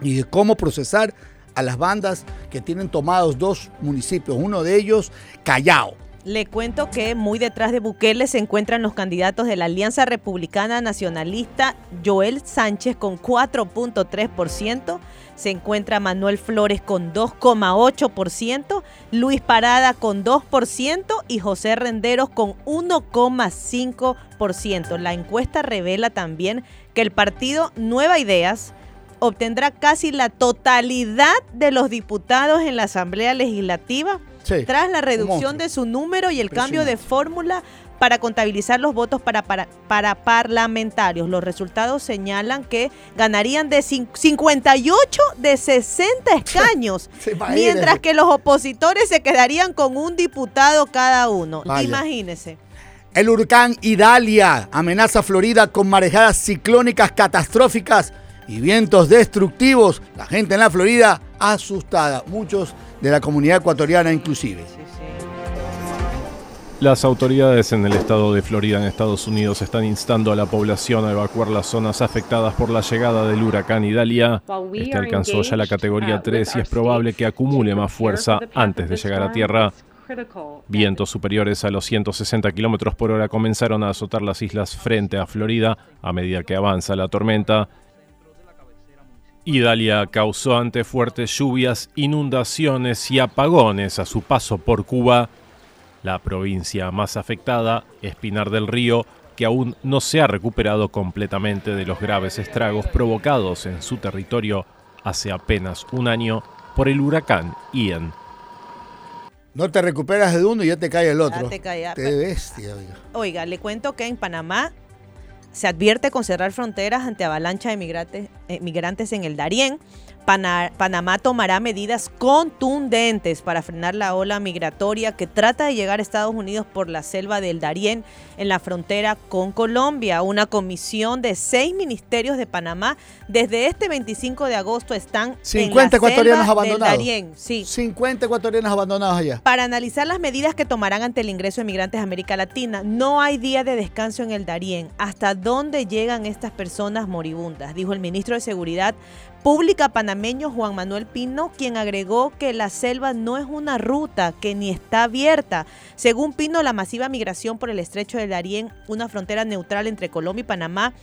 y de cómo procesar a las bandas que tienen tomados dos municipios, uno de ellos Callao. Le cuento que muy detrás de Bukele se encuentran los candidatos de la Alianza Republicana Nacionalista, Joel Sánchez con 4.3%, se encuentra Manuel Flores con 2,8%, Luis Parada con 2% y José Renderos con 1,5%. La encuesta revela también que el partido Nueva Ideas obtendrá casi la totalidad de los diputados en la Asamblea Legislativa Sí, tras la reducción de su número y el cambio de fórmula para contabilizar los votos para, para, para parlamentarios. Los resultados señalan que ganarían de cin- 58 de 60 (laughs) escaños, mientras que los opositores se quedarían con un diputado cada uno. Vaya. Imagínese. El huracán Idalia amenaza a Florida con marejadas ciclónicas catastróficas y vientos destructivos. La gente en la Florida asustada, muchos de la comunidad ecuatoriana inclusive. Las autoridades en el estado de Florida, en Estados Unidos, están instando a la población a evacuar las zonas afectadas por la llegada del huracán Idalia. Este alcanzó ya la categoría 3 y es probable que acumule más fuerza antes de llegar a tierra. Vientos superiores a los 160 kilómetros por hora comenzaron a azotar las islas frente a Florida a medida que avanza la tormenta. Idalia causó ante fuertes lluvias, inundaciones y apagones a su paso por Cuba. La provincia más afectada es Pinar del Río, que aún no se ha recuperado completamente de los graves estragos provocados en su territorio hace apenas un año por el huracán Ian. No te recuperas de uno y ya te cae el otro. Ya te cae, bestia, oiga. Oiga, le cuento que en Panamá se advierte con cerrar fronteras ante avalancha de migrantes, eh, migrantes en el Darién. Pana- Panamá tomará medidas contundentes para frenar la ola migratoria que trata de llegar a Estados Unidos por la selva del Darién en la frontera con Colombia. Una comisión de seis ministerios de Panamá desde este 25 de agosto están en 50 la ecuatorianos selva del abandonados. Darién. Sí. 50 ecuatorianos abandonados allá. Para analizar las medidas que tomarán ante el ingreso de migrantes a América Latina, no hay día de descanso en el Darién. ¿Hasta dónde llegan estas personas moribundas? Dijo el ministro de Seguridad Pública panameño Juan Manuel Pino, quien agregó que la selva no es una ruta que ni está abierta. Según Pino, la masiva migración por el estrecho del Darién, una frontera neutral entre Colombia y Panamá,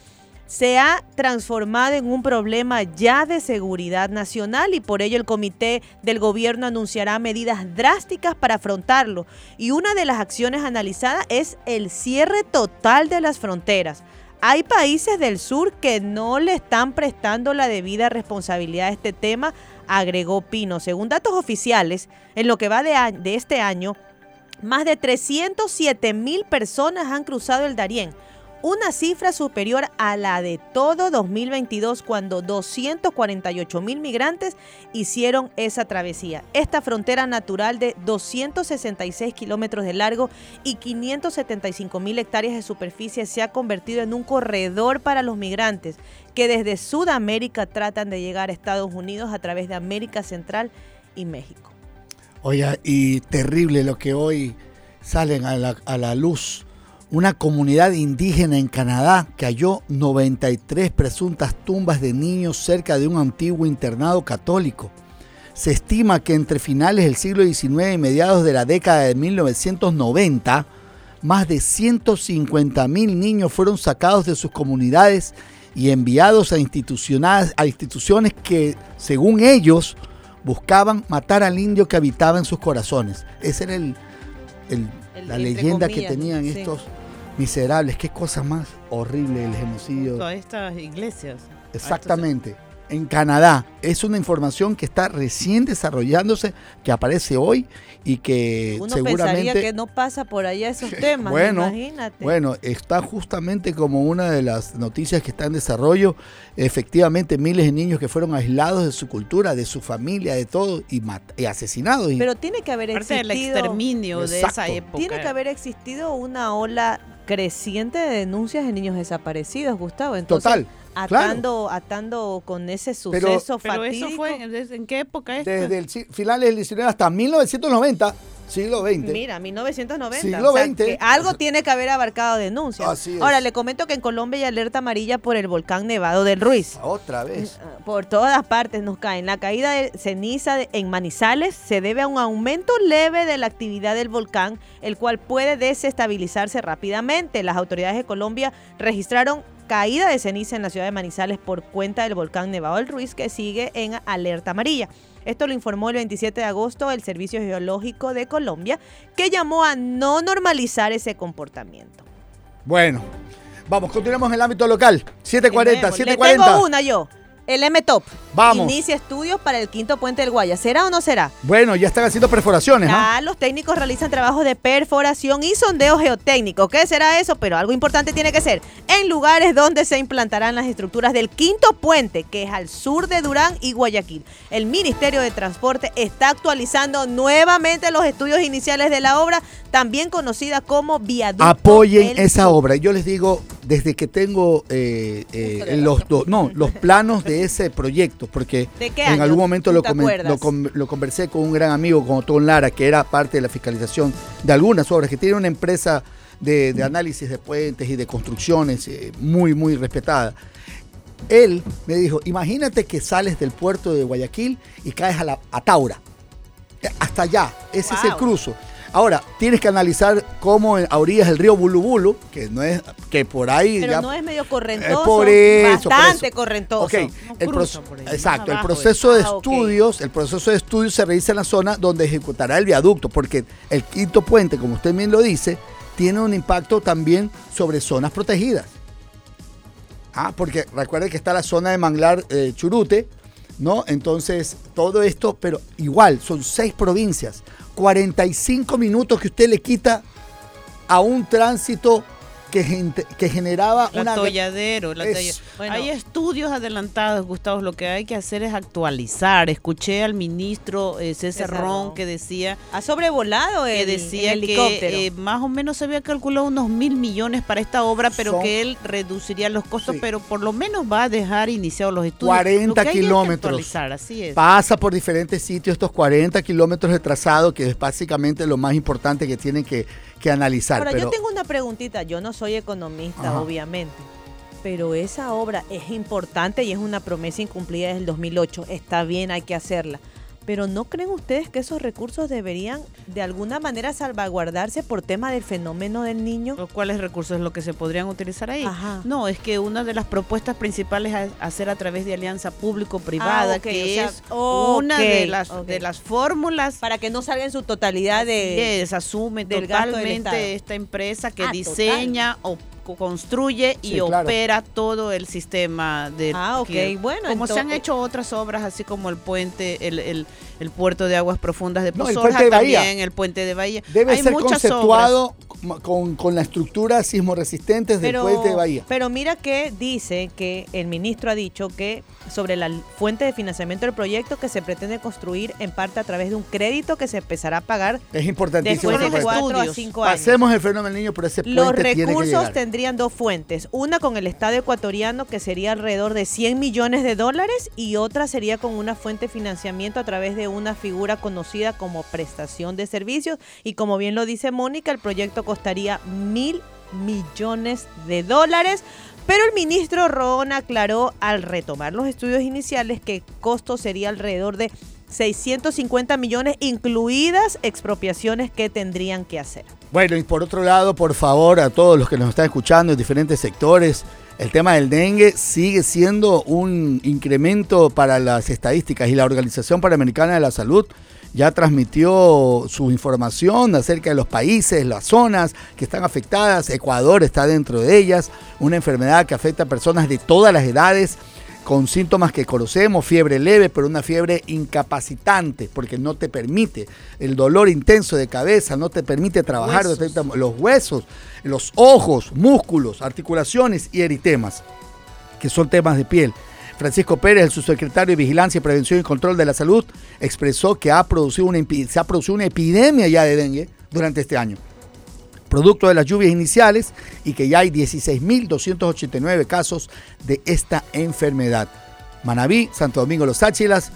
se ha transformado en un problema ya de seguridad nacional y por ello el comité del gobierno anunciará medidas drásticas para afrontarlo. Y una de las acciones analizadas es el cierre total de las fronteras. Hay países del sur que no le están prestando la debida responsabilidad a este tema, agregó Pino. Según datos oficiales, en lo que va de, de este año, más de 307 mil personas han cruzado el Darién, una cifra superior a la de todo 2022 cuando 248 mil migrantes hicieron esa travesía. Esta frontera natural de 266 kilómetros de largo y 575 mil hectáreas de superficie se ha convertido en un corredor para los migrantes que desde Sudamérica tratan de llegar a Estados Unidos a través de América Central y México. Oiga, y terrible lo que hoy salen a la, a la luz. Una comunidad indígena en Canadá que halló 93 presuntas tumbas de niños cerca de un antiguo internado católico. Se estima que entre finales del siglo XIX y mediados de la década de 1990, más de 150 mil niños fueron sacados de sus comunidades y enviados a, instituciones- a instituciones que, según ellos, buscaban matar al indio que habitaba en sus corazones. Ese era el, el- El- la leyenda que tenían sí. estos miserables. Qué cosa más horrible el genocidio. Junto a estas iglesias. Exactamente. En Canadá. Es una información que está recién desarrollándose, que aparece hoy y que Uno seguramente... pensaría que no pasa por allá esos (laughs) temas, Bueno, imagínate. bueno, está justamente como una de las noticias que está en desarrollo. Efectivamente, miles de niños que fueron aislados de su cultura, de su familia, de todo, y, y asesinados. Pero tiene que haber Parte del existido... exterminio de esa época. Tiene que haber existido una ola creciente de denuncias de niños desaparecidos, Gustavo. Entonces, Total, Atando, atando con ese suceso Pero fatídico. eso fue, ¿desde- ¿en qué época es? desde el finales del 19 hasta 1990, siglo XX. Mira, 1990. Siglo o sea, XX. que algo tiene que haber abarcado denuncias. Así es. Ahora, le comento que en Colombia hay alerta amarilla por el volcán Nevado del Ruiz. Otra vez. Por todas partes nos caen. La caída de ceniza en Manizales se debe a un aumento leve de la actividad del volcán, el cual puede desestabilizarse rápidamente. Las autoridades de Colombia registraron caída de ceniza en la ciudad de Manizales por cuenta del volcán Nevado del Ruiz, que sigue en alerta amarilla. Esto lo informó el 27 de agosto el Servicio Geológico de Colombia, que llamó a no normalizar ese comportamiento. Bueno, vamos, continuamos en el ámbito local. 740, Le 740. tengo una yo. El M-Top. Vamos. Inicia estudios para el quinto puente del Guaya. ¿Será o no será? Bueno, ya están haciendo perforaciones. ¿ah? Los técnicos realizan trabajos de perforación y sondeo geotécnico. ¿Qué será eso? Pero algo importante tiene que ser en lugares donde se implantarán las estructuras del quinto puente, que es al sur de Durán y Guayaquil. El Ministerio de Transporte está actualizando nuevamente los estudios iniciales de la obra, también conocida como viaducto. Apoyen del esa obra. Yo les digo, desde que tengo eh, eh, los, do- no, los planos de ese proyecto, porque ¿De qué en algún momento ¿Tú lo, lo lo conversé con un gran amigo, con Otón Lara, que era parte de la fiscalización de algunas obras, que tiene una empresa de, de análisis de puentes y de construcciones eh, muy, muy respetada. Él me dijo, imagínate que sales del puerto de Guayaquil y caes a, la, a Taura. Hasta allá, ese es el cruzo. Ahora, tienes que analizar cómo a orillas del río Bulubulu, que no es, que por ahí Pero ya- no es medio correntoso. por eso, por bastante eso. correntoso. Ok, el por ahí, exacto, el proceso es. de Ah, estudios, el proceso de estudios se realiza en la zona donde ejecutará el viaducto, porque el quinto puente, como usted bien lo dice, tiene un impacto también sobre zonas protegidas. Ah, porque recuerde que está la zona de Manglar eh, Churute, ¿no? Entonces, todo esto, pero igual, son seis provincias, 45 minutos que usted le quita a un tránsito que, gente- que generaba El una... atolladero, el Es-. Hay estudios adelantados, Gustavo. Lo que hay que hacer es actualizar. Escuché al ministro eh, César César Ron Ron. que decía. Ha sobrevolado que el, decía el que eh, más o menos se había calculado unos mil millones para esta obra, pero Son- que él reduciría los costos, pero por lo menos va a dejar iniciados los estudios. Lo 40 que hay es que kilómetros. actualizar, así es. Pasa por diferentes sitios estos 40 kilómetros de trazado, que es básicamente lo más importante que tienen que, que analizar. Ahora, pero yo tengo una preguntita. Yo no soy economista, Ajá. obviamente. Pero esa obra es importante y es una promesa incumplida desde el 2008. Está bien, hay que hacerla. Pero ¿no creen ustedes que esos recursos deberían de alguna manera salvaguardarse por tema del fenómeno del niño? ¿Cuáles recursos es lo que se podrían utilizar ahí? Ajá. No, es que una de las propuestas principales es hacer a través de alianza público-privada, Ah, que o sea, es una de las, de las fórmulas. Para que no salga en su totalidad de... Es, asume totalmente esta empresa que Ah, diseña o co- construye y Sí, claro. opera todo el sistema de Ah, ok, que- bueno, como se han hecho otras obras así como el puente el, el, el puerto de aguas profundas de No, el Pozorja de Bahía. también el puente de Bahía debe Hay ser muchas conceptuado con, con la estructura sismoresistentes del Pero, puente de Bahía. pero mira que dice que el ministro ha dicho que sobre la fuente de financiamiento del proyecto que se pretende construir en parte a través de un crédito que se empezará a pagar Es importantísimo. después de ese puente. cuatro a cinco años. Pasemos el fenómeno del niño, pero ese puente Los tiene que recursos tendrían dos fuentes. Una con el Estado ecuatoriano, que sería alrededor de 100 millones de dólares, y otra sería con una fuente de financiamiento a través de una figura conocida como prestación de servicios. Y como bien lo dice Mónica, el proyecto costaría mil millones de dólares. Pero el ministro Ron aclaró al retomar los estudios iniciales que el costo sería alrededor de 650 millones, incluidas expropiaciones que tendrían que hacer. Bueno, y por otro lado, por favor, a todos los que nos están escuchando en diferentes sectores, el tema del dengue sigue siendo un incremento para las estadísticas y la Organización Panamericana de la Salud ya transmitió su información acerca de los países, las zonas que están afectadas. Ecuador está dentro de ellas, una enfermedad que afecta a personas de todas las edades con síntomas que conocemos, fiebre leve, pero una fiebre incapacitante, porque no te permite el dolor intenso de cabeza, no te permite trabajar Huesos. los huesos, los ojos, músculos, articulaciones y eritemas, que son temas de piel. Francisco Pérez, el subsecretario de Vigilancia, Prevención y Control de la Salud, expresó que ha producido una, se ha producido una epidemia ya de dengue durante este año producto de las lluvias iniciales y que ya hay 16.289 casos de esta enfermedad. Manabí, Santo Domingo, Los Áchilas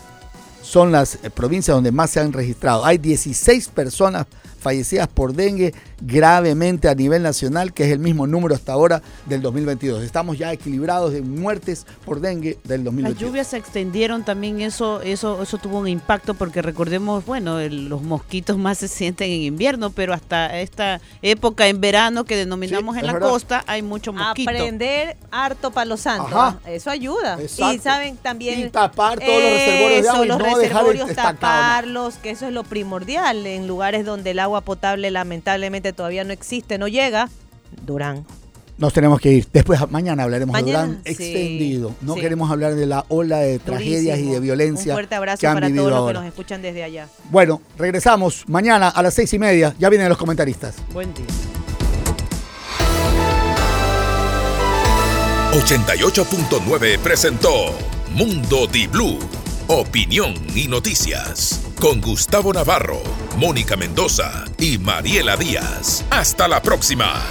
son las eh, provincias donde más se han registrado. Hay 16 personas fallecidas por dengue gravemente a nivel nacional, que es el mismo número hasta ahora del 2022. Estamos ya equilibrados de muertes por dengue del Las 2022. lluvias se extendieron también, eso, eso, eso tuvo un impacto porque recordemos, bueno, el- los mosquitos más se sienten en invierno, pero hasta esta época en verano que denominamos Sí, en la verdad. costa hay mucho mosquito. Aprender harto palo santo. Ajá. Eso ayuda. Exacto. Y saben también. Y tapar todos los reservorios de agua y los no dejar reservorios ¿no? taparlos, que eso es lo primordial. En lugares donde el agua potable lamentablemente todavía no existe, no llega. Durán. Nos tenemos que ir. Después, mañana hablaremos Mañana, de Durán sí, extendido. No sí. queremos hablar de la ola de tragedias y de violencia Un fuerte abrazo que han para todos los que nos escuchan desde allá. Bueno, regresamos mañana a las seis y media. Ya vienen los comentaristas. Buen día. 88.9 presentó Mundo Di Blue. Opinión y noticias. Con Gustavo Navarro, Mónica Mendoza y Mariela Díaz. Hasta la próxima.